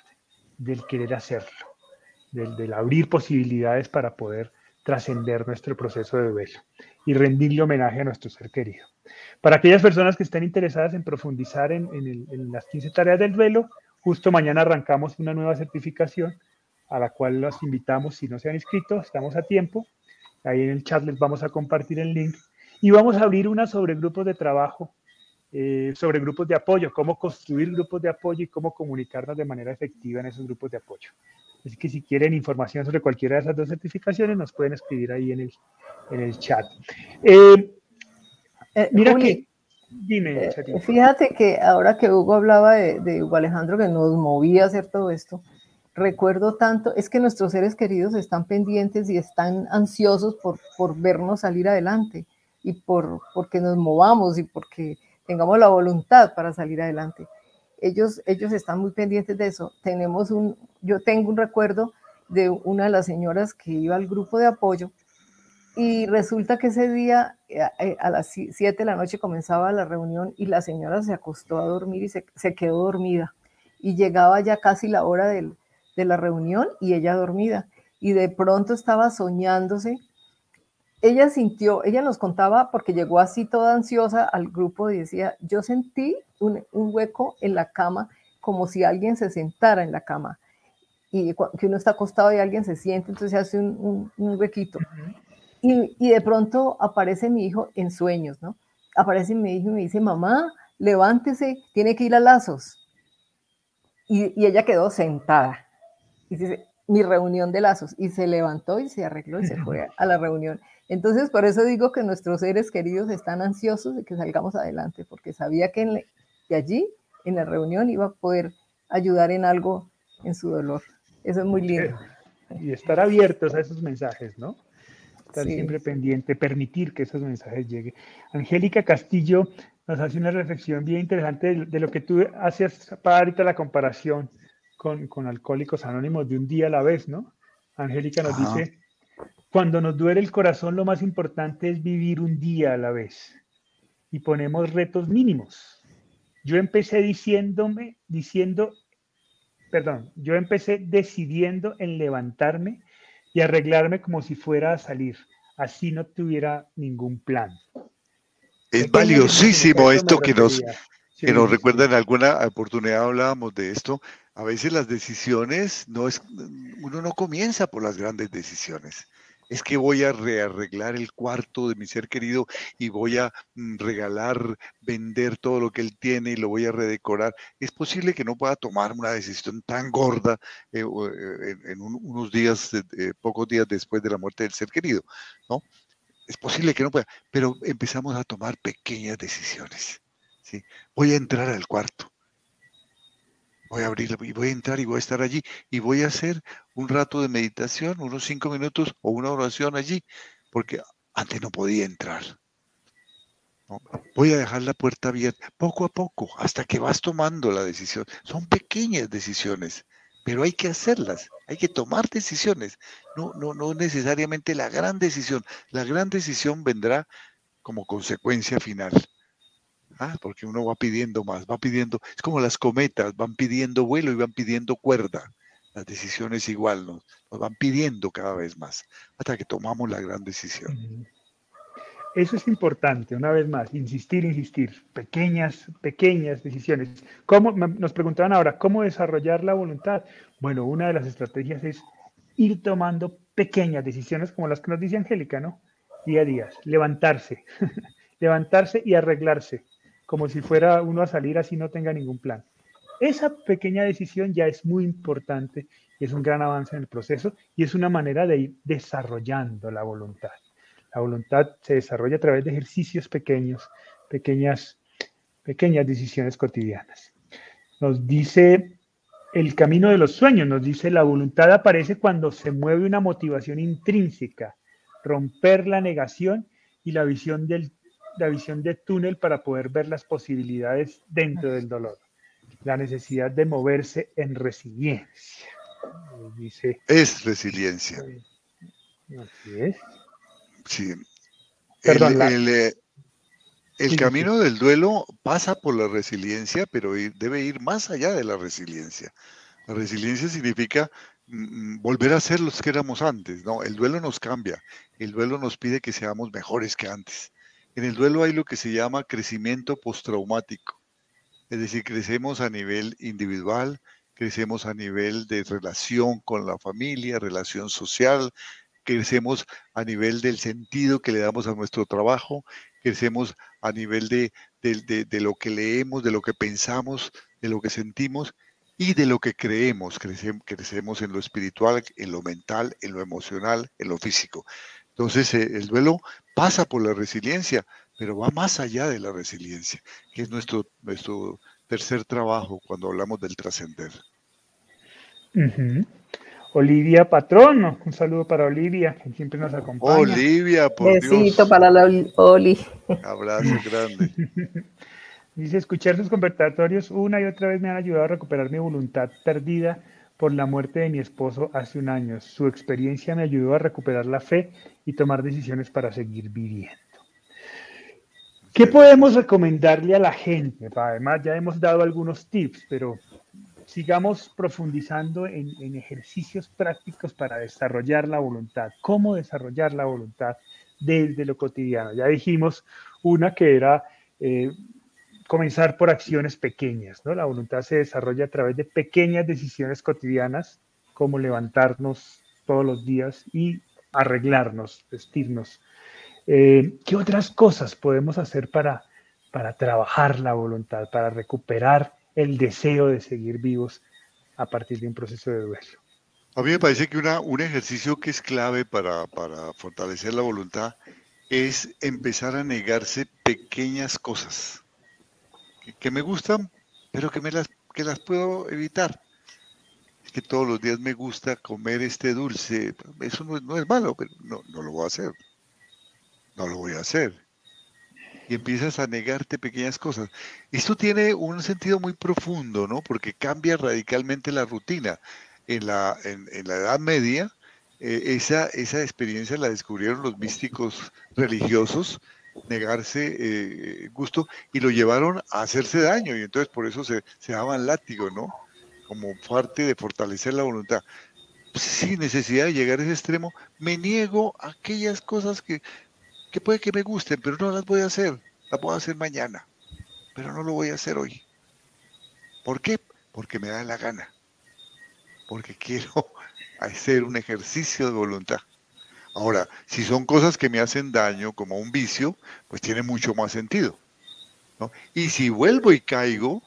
del querer hacerlo, del, abrir posibilidades para poder trascender nuestro proceso de duelo y rendirle homenaje a nuestro ser querido. Para aquellas personas que estén interesadas en profundizar en, las 15 tareas del duelo, justo mañana arrancamos una nueva certificación a la cual los invitamos, si no se han inscrito, estamos a tiempo. Ahí en el chat les vamos a compartir el link. Y vamos a abrir una sobre grupos de trabajo, eh, sobre grupos de apoyo, cómo construir grupos de apoyo y cómo comunicarnos de manera efectiva en esos grupos de apoyo. Así que si quieren información sobre cualquiera de esas dos certificaciones, nos pueden escribir ahí en el, en el chat. Eh, eh, mira que, dime, eh, fíjate que ahora que Hugo hablaba de, de, Hugo Alejandro, que nos movía a hacer todo esto, recuerdo tanto, es que nuestros seres queridos están pendientes y están ansiosos por, por vernos salir adelante y por porque nos movamos y porque tengamos la voluntad para salir adelante ellos, ellos están muy pendientes de eso. Tenemos un, yo tengo un recuerdo de una de las señoras que iba al grupo de apoyo y resulta que ese día eh, eh, a, las 7 de la noche comenzaba la reunión y la señora se acostó a dormir y se, quedó dormida. Y llegaba ya casi la hora de la reunión y ella dormida. Y de pronto estaba soñándose ella sintió, ella nos contaba, porque llegó así toda ansiosa al grupo y decía, yo sentí un, hueco en la cama como si alguien se sentara en la cama. Y que uno está acostado y alguien se siente, entonces se hace un, huequito. Y, de pronto aparece mi hijo en sueños, ¿no? Aparece mi hijo y me dice, mamá, levántese, tiene que ir a lazos. Y, y ella quedó sentada. Y dice, mi reunión de lazos. Y se levantó y se arregló y se fue a la reunión. Entonces, por eso digo que nuestros seres queridos están ansiosos de que salgamos adelante, porque sabía que, allí, en la reunión, iba a poder ayudar en algo en su dolor. Eso es muy lindo. Y estar abiertos a esos mensajes, ¿no? Estar siempre pendiente, permitir que esos mensajes lleguen. Angélica Castillo nos hace una reflexión bien interesante de, lo que tú hacías para ahorita la comparación con, con, Alcohólicos Anónimos de un día a la vez, ¿no? Angélica nos dice, cuando nos duele el corazón, lo más importante es vivir un día a la vez y ponemos retos mínimos. Yo empecé diciéndome, diciendo, perdón, yo empecé decidiendo en levantarme y arreglarme como si fuera a salir. Así no tuviera ningún plan. Es valiosísimo esto que nos, que nos recuerda en alguna oportunidad hablábamos de esto. A veces las decisiones no es, uno no comienza por las grandes decisiones es que voy a rearreglar el cuarto de mi ser querido y voy a mm, regalar, vender todo lo que él tiene y lo voy a redecorar. Es posible que no pueda tomar una decisión tan gorda eh, eh, en, unos días, pocos días después de la muerte del ser querido, ¿no? Es posible que no pueda, pero empezamos a tomar pequeñas decisiones. ¿sí? Voy a entrar al cuarto voy a abrir y voy a entrar y voy a estar allí y voy a hacer un rato de meditación, unos cinco minutos o una oración allí, porque antes no podía entrar. Voy a dejar la puerta abierta poco a poco hasta que vas tomando la decisión. Son pequeñas decisiones, pero hay que hacerlas, hay que tomar decisiones. No, no, no necesariamente la gran decisión. La gran decisión vendrá como consecuencia final. Ah, porque uno va pidiendo más, va pidiendo, es como las cometas, van pidiendo vuelo y van pidiendo cuerda. Las decisiones igual nos, nos van pidiendo cada vez más hasta que tomamos la gran decisión. Eso es importante, una vez más, insistir, insistir, pequeñas, pequeñas decisiones. ¿Cómo, nos preguntaban ahora, ¿cómo desarrollar la voluntad? Bueno, una de las estrategias es ir tomando pequeñas decisiones como las que nos dice Angélica, ¿no? Día a día, levantarse, levantarse y arreglarse, como si fuera uno a salir así no tenga ningún plan. Esa pequeña decisión ya es muy importante y es un gran avance en el proceso y es una manera de ir desarrollando la voluntad. La voluntad se desarrolla a través de ejercicios pequeños, pequeñas, pequeñas decisiones cotidianas. Nos dice el camino de los sueños, nos dice la voluntad aparece cuando se mueve una motivación intrínseca, romper la negación y la visión del la visión de túnel para poder ver las posibilidades dentro del dolor. La necesidad de moverse en resiliencia. Dice, es resiliencia. Así es. Sí. el, eh, camino del duelo pasa por la resiliencia, pero debe ir más allá de la resiliencia. La resiliencia significa mm, mm, volver a ser los que éramos antes, ¿no? El duelo nos cambia, el duelo nos pide que seamos mejores que antes. En el duelo hay lo que se llama crecimiento postraumático, es decir, crecemos a nivel individual, crecemos a nivel de relación con la familia, relación social, crecemos a nivel del sentido que le damos a nuestro trabajo, crecemos a nivel de, de, lo que leemos, de lo que pensamos, de lo que sentimos y de lo que creemos. Crecemos, crecemos en lo espiritual, en lo mental, en lo emocional, en lo físico. Entonces, eh, el duelo pasa por la resiliencia, pero va más allá de la resiliencia, que es nuestro, nuestro tercer trabajo cuando hablamos del trascender. Olivia Patrón, un saludo para Olivia, que siempre nos acompaña. Olivia, por Besito para la Oli. Abrazo grande. Dice, escuchar sus conversatorios una y otra vez me han ayudado a recuperar mi voluntad perdida por la muerte de mi esposo hace un año. Su experiencia me ayudó a recuperar la fe y tomar decisiones para seguir viviendo. ¿Qué podemos recomendarle a la gente? Además, ya hemos dado algunos tips, pero sigamos profundizando en, ejercicios prácticos para desarrollar la voluntad. ¿Cómo desarrollar la voluntad desde lo cotidiano? Ya dijimos una que era eh, comenzar por acciones pequeñas, ¿no? La voluntad se desarrolla a través de pequeñas decisiones cotidianas, como levantarnos todos los días y arreglarnos, vestirnos. Eh, ¿Qué otras cosas podemos hacer para, para trabajar la voluntad, para recuperar el deseo de seguir vivos a partir de un proceso de duelo? A mí me parece que una, un ejercicio que es clave para, para fortalecer la voluntad es empezar a negarse pequeñas cosas que, me gustan, pero que, me las, que las puedo evitar. Es que todos los días me gusta comer este dulce. Eso no, es malo, pero no, no lo voy a hacer. No lo voy a hacer. Y empiezas a negarte pequeñas cosas. Esto tiene un sentido muy profundo, ¿no? Porque cambia radicalmente la rutina. En la, en, en la Edad Media, eh, esa, esa experiencia la descubrieron los místicos religiosos negarse eh, gusto y lo llevaron a hacerse daño y entonces por eso se, se daban látigo, ¿no? Como parte de fortalecer la voluntad. Sin necesidad de llegar a ese extremo, me niego a aquellas cosas que, que puede que me gusten, pero no las voy a hacer. Las a hacer mañana, pero no lo voy a hacer hoy. ¿Por qué? Porque me da la gana. Porque quiero hacer un ejercicio de voluntad. Ahora, si son cosas que me hacen daño, como un vicio, pues tiene mucho más sentido. Y si vuelvo y caigo,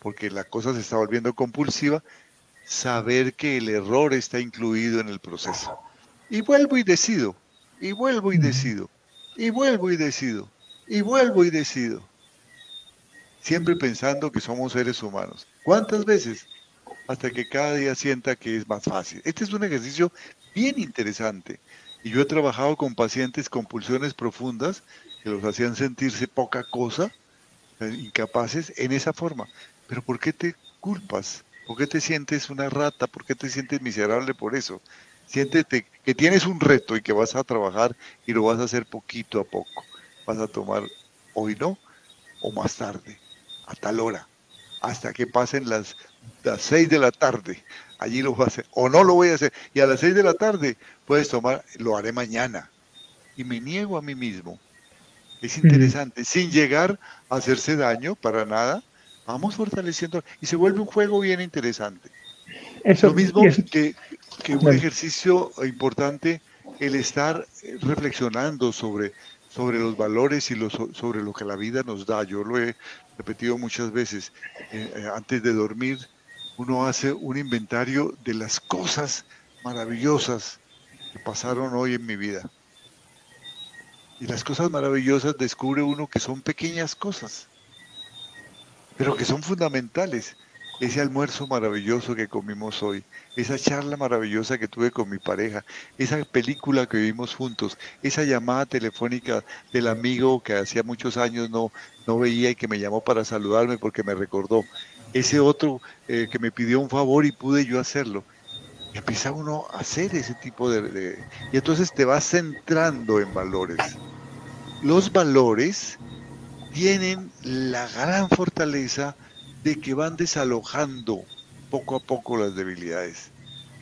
porque la cosa se está volviendo compulsiva, saber que el error está incluido en el proceso. Y vuelvo y decido, y vuelvo y decido, y vuelvo y decido, y vuelvo y decido. Siempre pensando que somos seres humanos. ¿Cuántas veces? Hasta que cada día sienta que es más fácil. Este es un ejercicio bien interesante y yo he trabajado con pacientes con pulsiones profundas que los hacían sentirse poca cosa, incapaces, en esa forma. Pero ¿por qué te culpas? ¿Por qué te sientes una rata? ¿Por qué te sientes miserable por eso? Siéntete que tienes un reto y que vas a trabajar y lo vas a hacer poquito a poco. Vas a tomar hoy no o más tarde, a tal hora, hasta que pasen las, las seis de la tarde allí lo voy a hacer, o no lo voy a hacer. Y a las seis de la tarde puedes tomar, lo haré mañana. Y me niego a mí mismo. Es interesante, sin llegar a hacerse daño para nada, vamos fortaleciendo y se vuelve un juego bien interesante. Eso, lo mismo que, que, un ejercicio importante, el estar reflexionando sobre, sobre los valores y los, sobre lo que la vida nos da. Yo lo he repetido muchas veces eh, eh, antes de dormir uno hace un inventario de las cosas maravillosas que pasaron hoy en mi vida. Y las cosas maravillosas descubre uno que son pequeñas cosas, pero que son fundamentales. Ese almuerzo maravilloso que comimos hoy, esa charla maravillosa que tuve con mi pareja, esa película que vimos juntos, esa llamada telefónica del amigo que hacía muchos años no, no veía y que me llamó para saludarme porque me recordó ese otro eh, que me pidió un favor y pude yo hacerlo. Y empieza uno a hacer ese tipo de, Y entonces te vas centrando en valores. Los valores tienen la gran fortaleza de que van desalojando poco a poco las debilidades.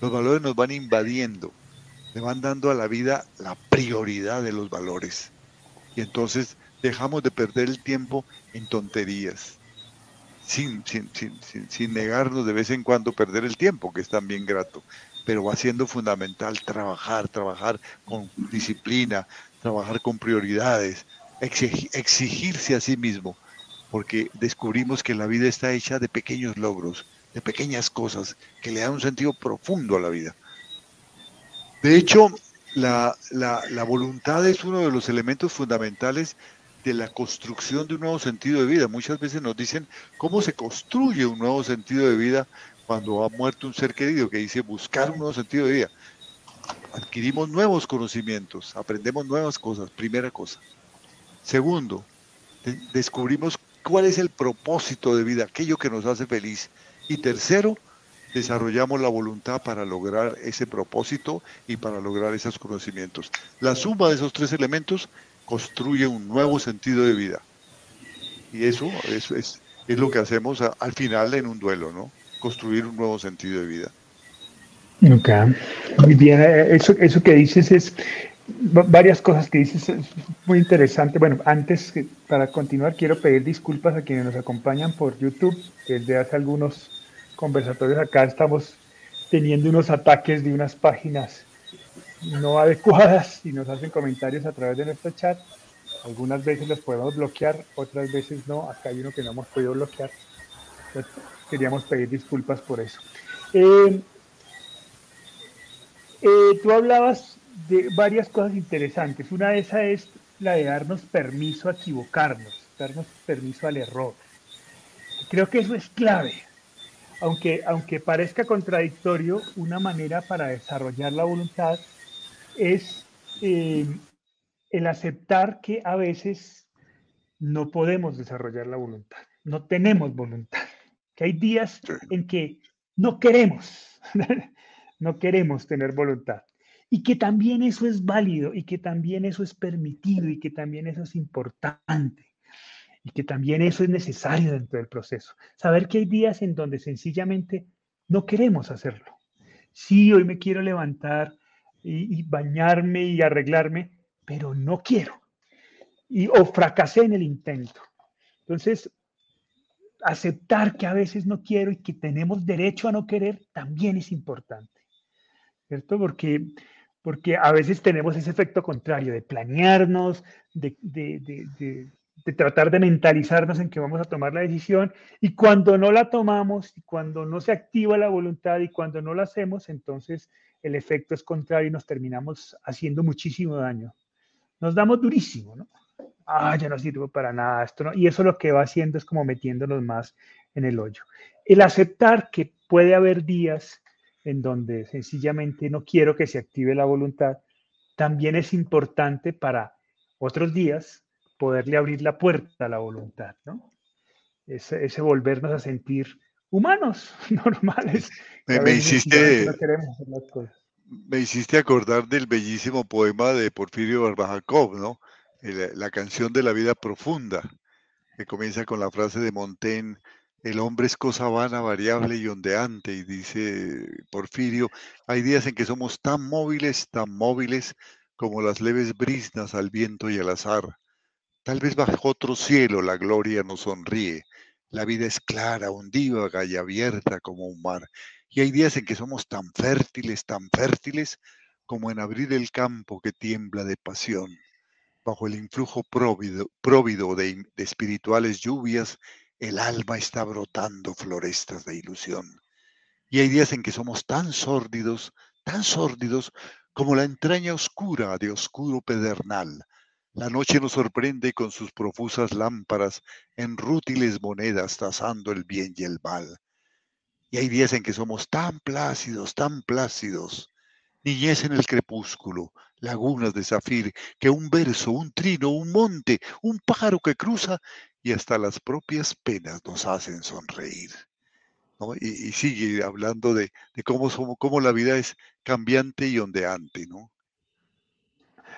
Los valores nos van invadiendo, le van dando a la vida la prioridad de los valores. Y entonces dejamos de perder el tiempo en tonterías, sin, sin, negarnos de vez en cuando perder el tiempo, que es también grato, pero va siendo fundamental trabajar, trabajar con disciplina, trabajar con prioridades, exigirse a sí mismo, porque descubrimos que la vida está hecha de pequeños logros, de pequeñas cosas que le dan un sentido profundo a la vida. De hecho, la, la voluntad es uno de los elementos fundamentales de la construcción de un nuevo sentido de vida. Muchas veces nos dicen cómo se construye un nuevo sentido de vida cuando ha muerto un ser querido, que dice buscar un nuevo sentido de vida. Adquirimos nuevos conocimientos, aprendemos nuevas cosas, primera cosa. Segundo, descubrimos cuál es el propósito de vida, aquello que nos hace feliz. Y tercero, desarrollamos la voluntad para lograr ese propósito y para lograr esos conocimientos. La suma de esos tres elementos construye un nuevo sentido de vida. Y eso, es, es, lo que hacemos al final en un duelo, ¿no? Construir un nuevo sentido de vida. Ok, muy bien. Eh, eso, eso que dices es varias cosas que dices es muy interesante. Bueno, antes para continuar quiero pedir disculpas a quienes nos acompañan por YouTube. Desde hace algunos conversatorios acá estamos teniendo unos ataques de unas páginas no adecuadas y nos hacen comentarios a través de nuestro chat. Algunas veces los podemos bloquear, otras veces no. Acá hay uno que no hemos podido bloquear. queríamos pedir disculpas por eso. Eh, eh, tú hablabas de varias cosas interesantes. Una de esas es la de darnos permiso a equivocarnos, darnos permiso al error. Creo que eso es clave. Aunque, aunque parezca contradictorio, una manera para desarrollar la voluntad es eh, el aceptar que a veces no podemos desarrollar la voluntad, no tenemos voluntad, que hay días en que no queremos, no queremos tener voluntad. Y que también eso es válido y que también eso es permitido y que también eso es importante y que también eso es necesario dentro del proceso. Saber que hay días en donde sencillamente no queremos hacerlo. Sí, hoy me quiero levantar y, bañarme y arreglarme, pero no quiero. Y, o fracasé en el intento. Entonces, aceptar que a veces no quiero y que tenemos derecho a no querer también es importante. ¿Cierto? Porque, porque a veces tenemos ese efecto contrario de planearnos, de, de, de, de, tratar de mentalizarnos en que vamos a tomar la decisión y cuando no la tomamos y cuando no se activa la voluntad y cuando no la hacemos, entonces el efecto es contrario y nos terminamos haciendo muchísimo daño. Nos damos durísimo, ¿no? Ah, ya no sirvo para nada esto, ¿no? Y eso lo que va haciendo es como metiéndonos más en el hoyo. El aceptar que puede haber días en donde sencillamente no quiero que se active la voluntad, también es importante para otros días poderle abrir la puerta a la voluntad, ¿no? Ese, ese volvernos a sentir humanos, normales. Me, hiciste, me hiciste acordar del bellísimo poema de Porfirio Barbajakov, ¿no? la canción de la vida profunda, que comienza con la frase de Montaigne, el hombre es cosa vana, variable y ondeante, y dice Porfirio, hay días en que somos tan móviles, tan móviles como las leves brisnas al viento y al azar. Tal vez bajo otro cielo la gloria nos sonríe, la vida es clara, ondívaga y abierta como un mar. Y hay días en que somos tan fértiles, tan fértiles, como en abrir el campo que tiembla de pasión. Bajo el influjo próvido, de, de espirituales lluvias, el alma está brotando florestas de ilusión. Y hay días en que somos tan sórdidos, tan sórdidos, como la entraña oscura de oscuro pedernal, la noche nos sorprende con sus profusas lámparas en rútiles monedas trazando el bien y el mal. Y hay días en que somos tan plácidos, tan plácidos. Niñez en el crepúsculo, lagunas de zafir, que un verso, un trino, un monte, un pájaro que cruza y hasta las propias penas nos hacen sonreír. ¿no? Y, sigue hablando de, cómo, somos, cómo la vida es cambiante y ondeante, ¿no?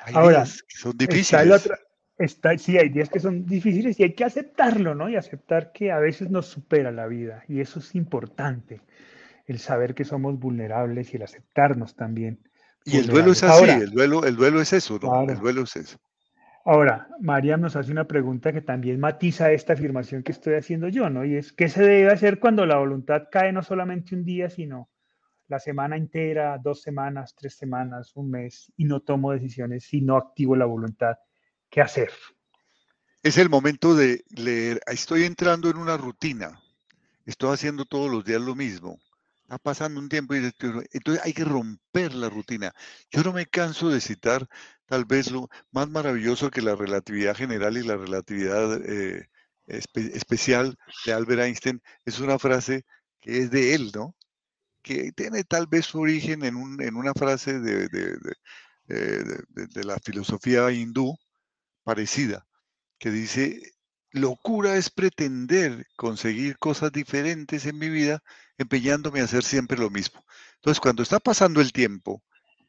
Hay Ahora, días que son difíciles. Está, sí, hay días que son difíciles y hay que aceptarlo, ¿no? Y aceptar que a veces nos supera la vida. Y eso es importante, el saber que somos vulnerables y el aceptarnos también. Y el duelo es así, el, duelo, el duelo es eso, ¿no? El duelo es eso. Ahora, María nos hace una pregunta que también matiza esta afirmación que estoy haciendo yo, ¿no? Y es, ¿qué se debe hacer cuando la voluntad cae no solamente un día, sino la semana entera, dos semanas, tres semanas, un mes, y no tomo decisiones si no activo la voluntad? ¿Qué hacer? Es el momento de leer. Estoy entrando en una rutina. Estoy haciendo todos los días lo mismo. Está pasando un tiempo y entonces hay que romper la rutina. Yo no me canso de citar tal vez lo más maravilloso que la relatividad general y la relatividad eh, especial de Albert Einstein es una frase que es de él, ¿no? Que tiene tal vez su origen en, una frase de, eh, de la filosofía hindú parecida, que dice, locura es pretender conseguir cosas diferentes en mi vida empeñándome a hacer siempre lo mismo. Entonces, cuando está pasando el tiempo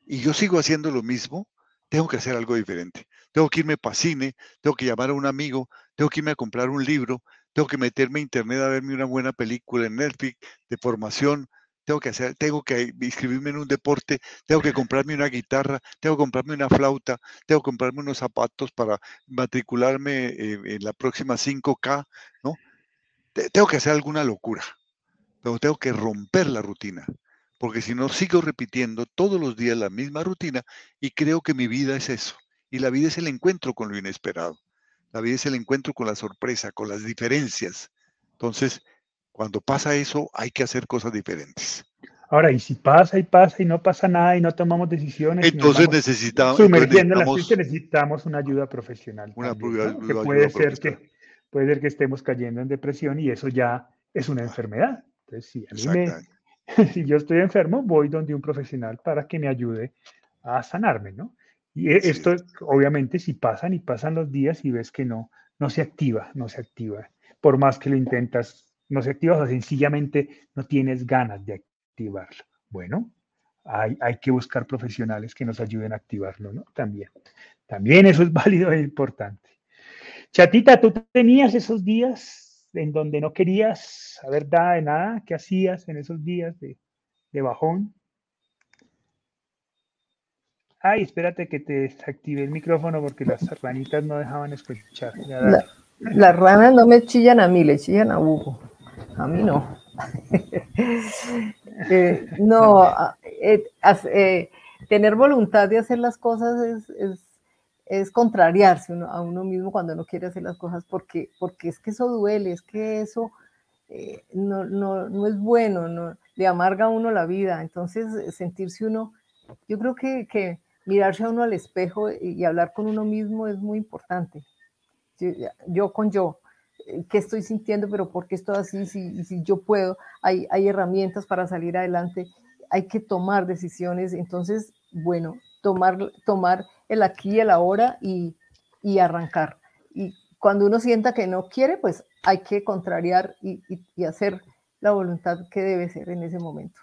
y yo sigo haciendo lo mismo, tengo que hacer algo diferente. Tengo que irme para cine, tengo que llamar a un amigo, tengo que irme a comprar un libro, tengo que meterme a internet a verme una buena película en Netflix de formación, tengo que hacer, tengo que inscribirme en un deporte, tengo que comprarme una guitarra, tengo que comprarme una flauta, tengo que comprarme unos zapatos para matricularme en, en la próxima 5K, ¿no? Tengo que hacer alguna locura, pero tengo que romper la rutina porque si no sigo repitiendo todos los días la misma rutina y creo que mi vida es eso. Y la vida es el encuentro con lo inesperado. La vida es el encuentro con la sorpresa, con las diferencias. Entonces, cuando pasa eso, hay que hacer cosas diferentes. Ahora, y si pasa y pasa y no pasa nada y no tomamos decisiones. Entonces necesitamos. necesitamos una ayuda profesional. Una que puede ser que puede ser que estemos cayendo en depresión y eso ya es una enfermedad. Entonces, sí, a mí me, si yo estoy enfermo, voy donde un profesional para que me ayude a sanarme, ¿no? Y e, esto, obviamente, si pasan y pasan los días y ves que no, no se activa, no se activa. Por más que lo intentas, no se activa o sencillamente no tienes ganas de activarlo. Bueno, hay, hay que buscar profesionales que nos ayuden a activarlo, ¿no? También. También eso es válido e importante. Chatita, ¿tú tenías esos días en donde no querías saber nada de nada, ¿qué hacías en esos días de, bajón? Ay, espérate que te desactive el micrófono porque las ranitas no dejaban escuchar. las ranas no me chillan a mí, le chillan a Hugo. A mí no. Eh, no, eh, eh, tener voluntad de hacer las cosas es es contrariarse a uno mismo cuando no quiere hacer las cosas porque, porque es que eso duele, es que eso eh, no, no, no, es bueno, no, le amarga a uno la vida. Entonces, sentirse uno, yo creo que, que mirarse a uno al espejo y, hablar con uno mismo es muy importante. Yo, con yo, ¿qué estoy sintiendo? Pero ¿por qué estoy así? Si, si yo puedo, hay, herramientas para salir adelante, hay que tomar decisiones. Entonces, bueno, tomar, tomar el aquí y el ahora y, y arrancar. Y cuando uno sienta que no quiere, pues hay que contrariar y, y, hacer la voluntad que debe ser en ese momento.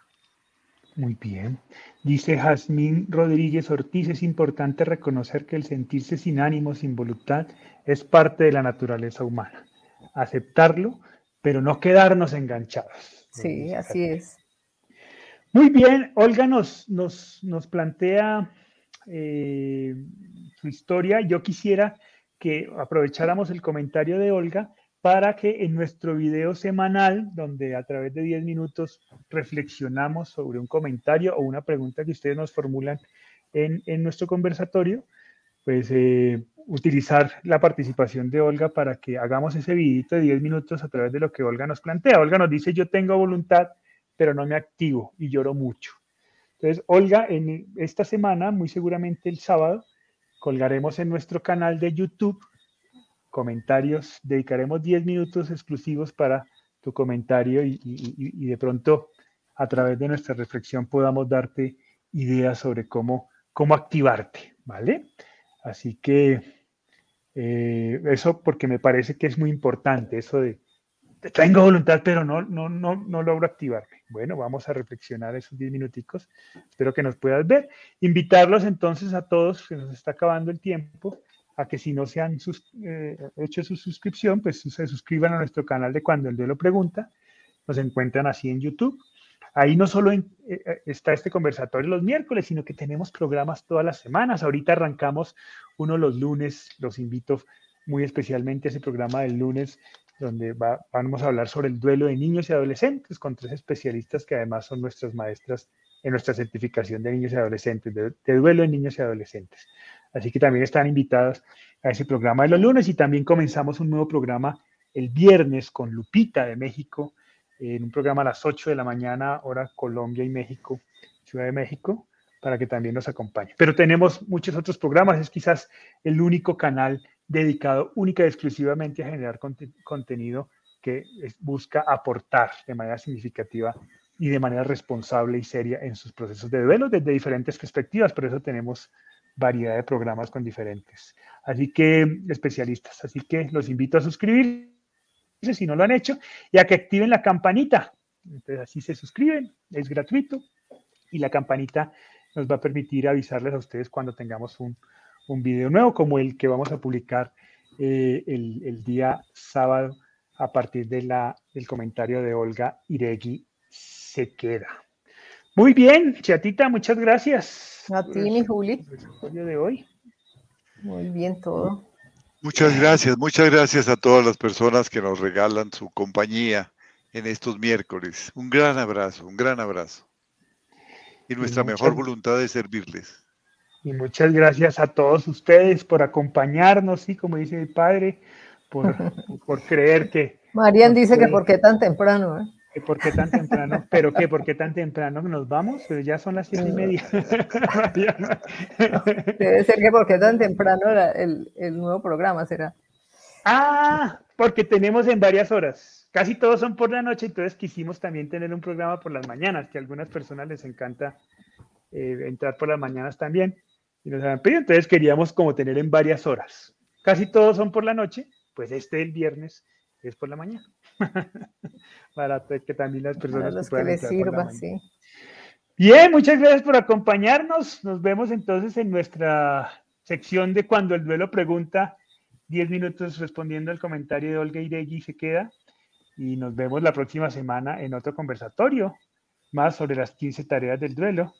Muy bien. Dice Jazmín Rodríguez Ortiz, es importante reconocer que el sentirse sin ánimo, sin voluntad, es parte de la naturaleza humana. Aceptarlo, pero no quedarnos enganchados. Sí, así es. Muy bien, Olga nos, nos, nos plantea eh, su historia, yo quisiera que aprovecháramos el comentario de Olga para que en nuestro video semanal, donde a través de 10 minutos reflexionamos sobre un comentario o una pregunta que ustedes nos formulan en, en nuestro conversatorio, pues eh, utilizar la participación de Olga para que hagamos ese videito de 10 minutos a través de lo que Olga nos plantea. Olga nos dice, yo tengo voluntad, pero no me activo y lloro mucho. Entonces, Olga, en esta semana, muy seguramente el sábado, colgaremos en nuestro canal de YouTube comentarios, dedicaremos 10 minutos exclusivos para tu comentario y, de pronto a través de nuestra reflexión podamos darte ideas sobre cómo, cómo activarte, ¿vale? Así que eh, eso porque me parece que es muy importante, eso de tengo voluntad, pero no, no, no, no logro activarme. Bueno, vamos a reflexionar esos 10 minuticos. Espero que nos puedas ver. Invitarlos entonces a todos, que nos está acabando el tiempo, a que si no se han eh, hecho su suscripción, pues se suscriban a nuestro canal de Cuando el Duelo Pregunta. Nos encuentran así en YouTube. Ahí no solo eh, eh, está este conversatorio los miércoles, sino que tenemos programas todas las semanas. Ahorita arrancamos uno los lunes. Los invito muy especialmente a ese programa del lunes donde vamos a hablar sobre el duelo de niños y adolescentes con tres especialistas que además son nuestras maestras en nuestra certificación de niños y adolescentes, de, duelo de niños y adolescentes. Así que también están invitados a ese programa de los lunes y también comenzamos un nuevo programa el viernes con Lupita de México, en un programa a las 8 de la mañana, hora Colombia y México, Ciudad de México, para que también nos acompañe. Pero tenemos muchos otros programas, es quizás el único canal dedicado única y exclusivamente a generar contenido que busca aportar de manera significativa y de manera responsable y seria en sus procesos de duelo desde diferentes perspectivas. Por eso tenemos variedad de programas con diferentes. Así que, especialistas, así que los invito a suscribirse si no lo han hecho y a que activen la campanita. Entonces así se suscriben, es gratuito y la campanita nos va a permitir avisarles a ustedes cuando tengamos un, un video nuevo como el que vamos a publicar eh, el, día sábado a partir de la, del comentario de Olga Iregui se queda. Muy bien, chatita, muchas gracias. A ti, mi Juli. de hoy. Muy bien todo. Muchas gracias, muchas gracias a todas las personas que nos regalan su compañía en estos miércoles. Un gran abrazo, un gran abrazo. Y nuestra mejor voluntad de servirles. Y muchas gracias a todos ustedes por acompañarnos, sí, como dice mi padre, por, por creer que... Marian dice que por qué tan temprano, ¿eh? Por qué tan temprano, pero que por qué tan temprano nos vamos, pero ya son las siete y media. debe ser que por qué tan temprano el, el nuevo programa será. Ah, porque tenemos en varias horas. Casi todos son por la noche, entonces quisimos también tener un programa por las mañanas, que a algunas personas les encanta eh, entrar por las mañanas también y nos habían pedido. Entonces queríamos como tener en varias horas. Casi todos son por la noche, pues este el viernes es por la mañana. Para que también las personas que, les sirva, sí. Bien, muchas gracias por acompañarnos. Nos vemos entonces en nuestra sección de cuando el duelo pregunta 10 minutos respondiendo al comentario de Olga Iregui se queda. Y nos vemos la próxima semana en otro conversatorio más sobre las 15 tareas del duelo.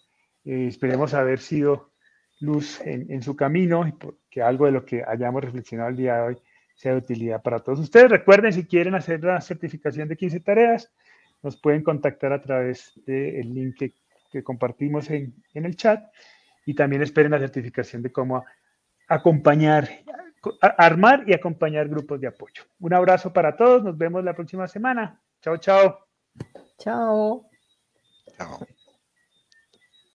Eh, esperemos haber sido luz en, su camino y que algo de lo que hayamos reflexionado el día de hoy sea de utilidad para todos ustedes. Recuerden, si quieren hacer la certificación de 15 tareas, nos pueden contactar a través del link que, compartimos en, en, el chat y también esperen la certificación de cómo acompañar, armar y acompañar grupos de apoyo. Un abrazo para todos, nos vemos la próxima semana. Chao, chao. Chao. Chao.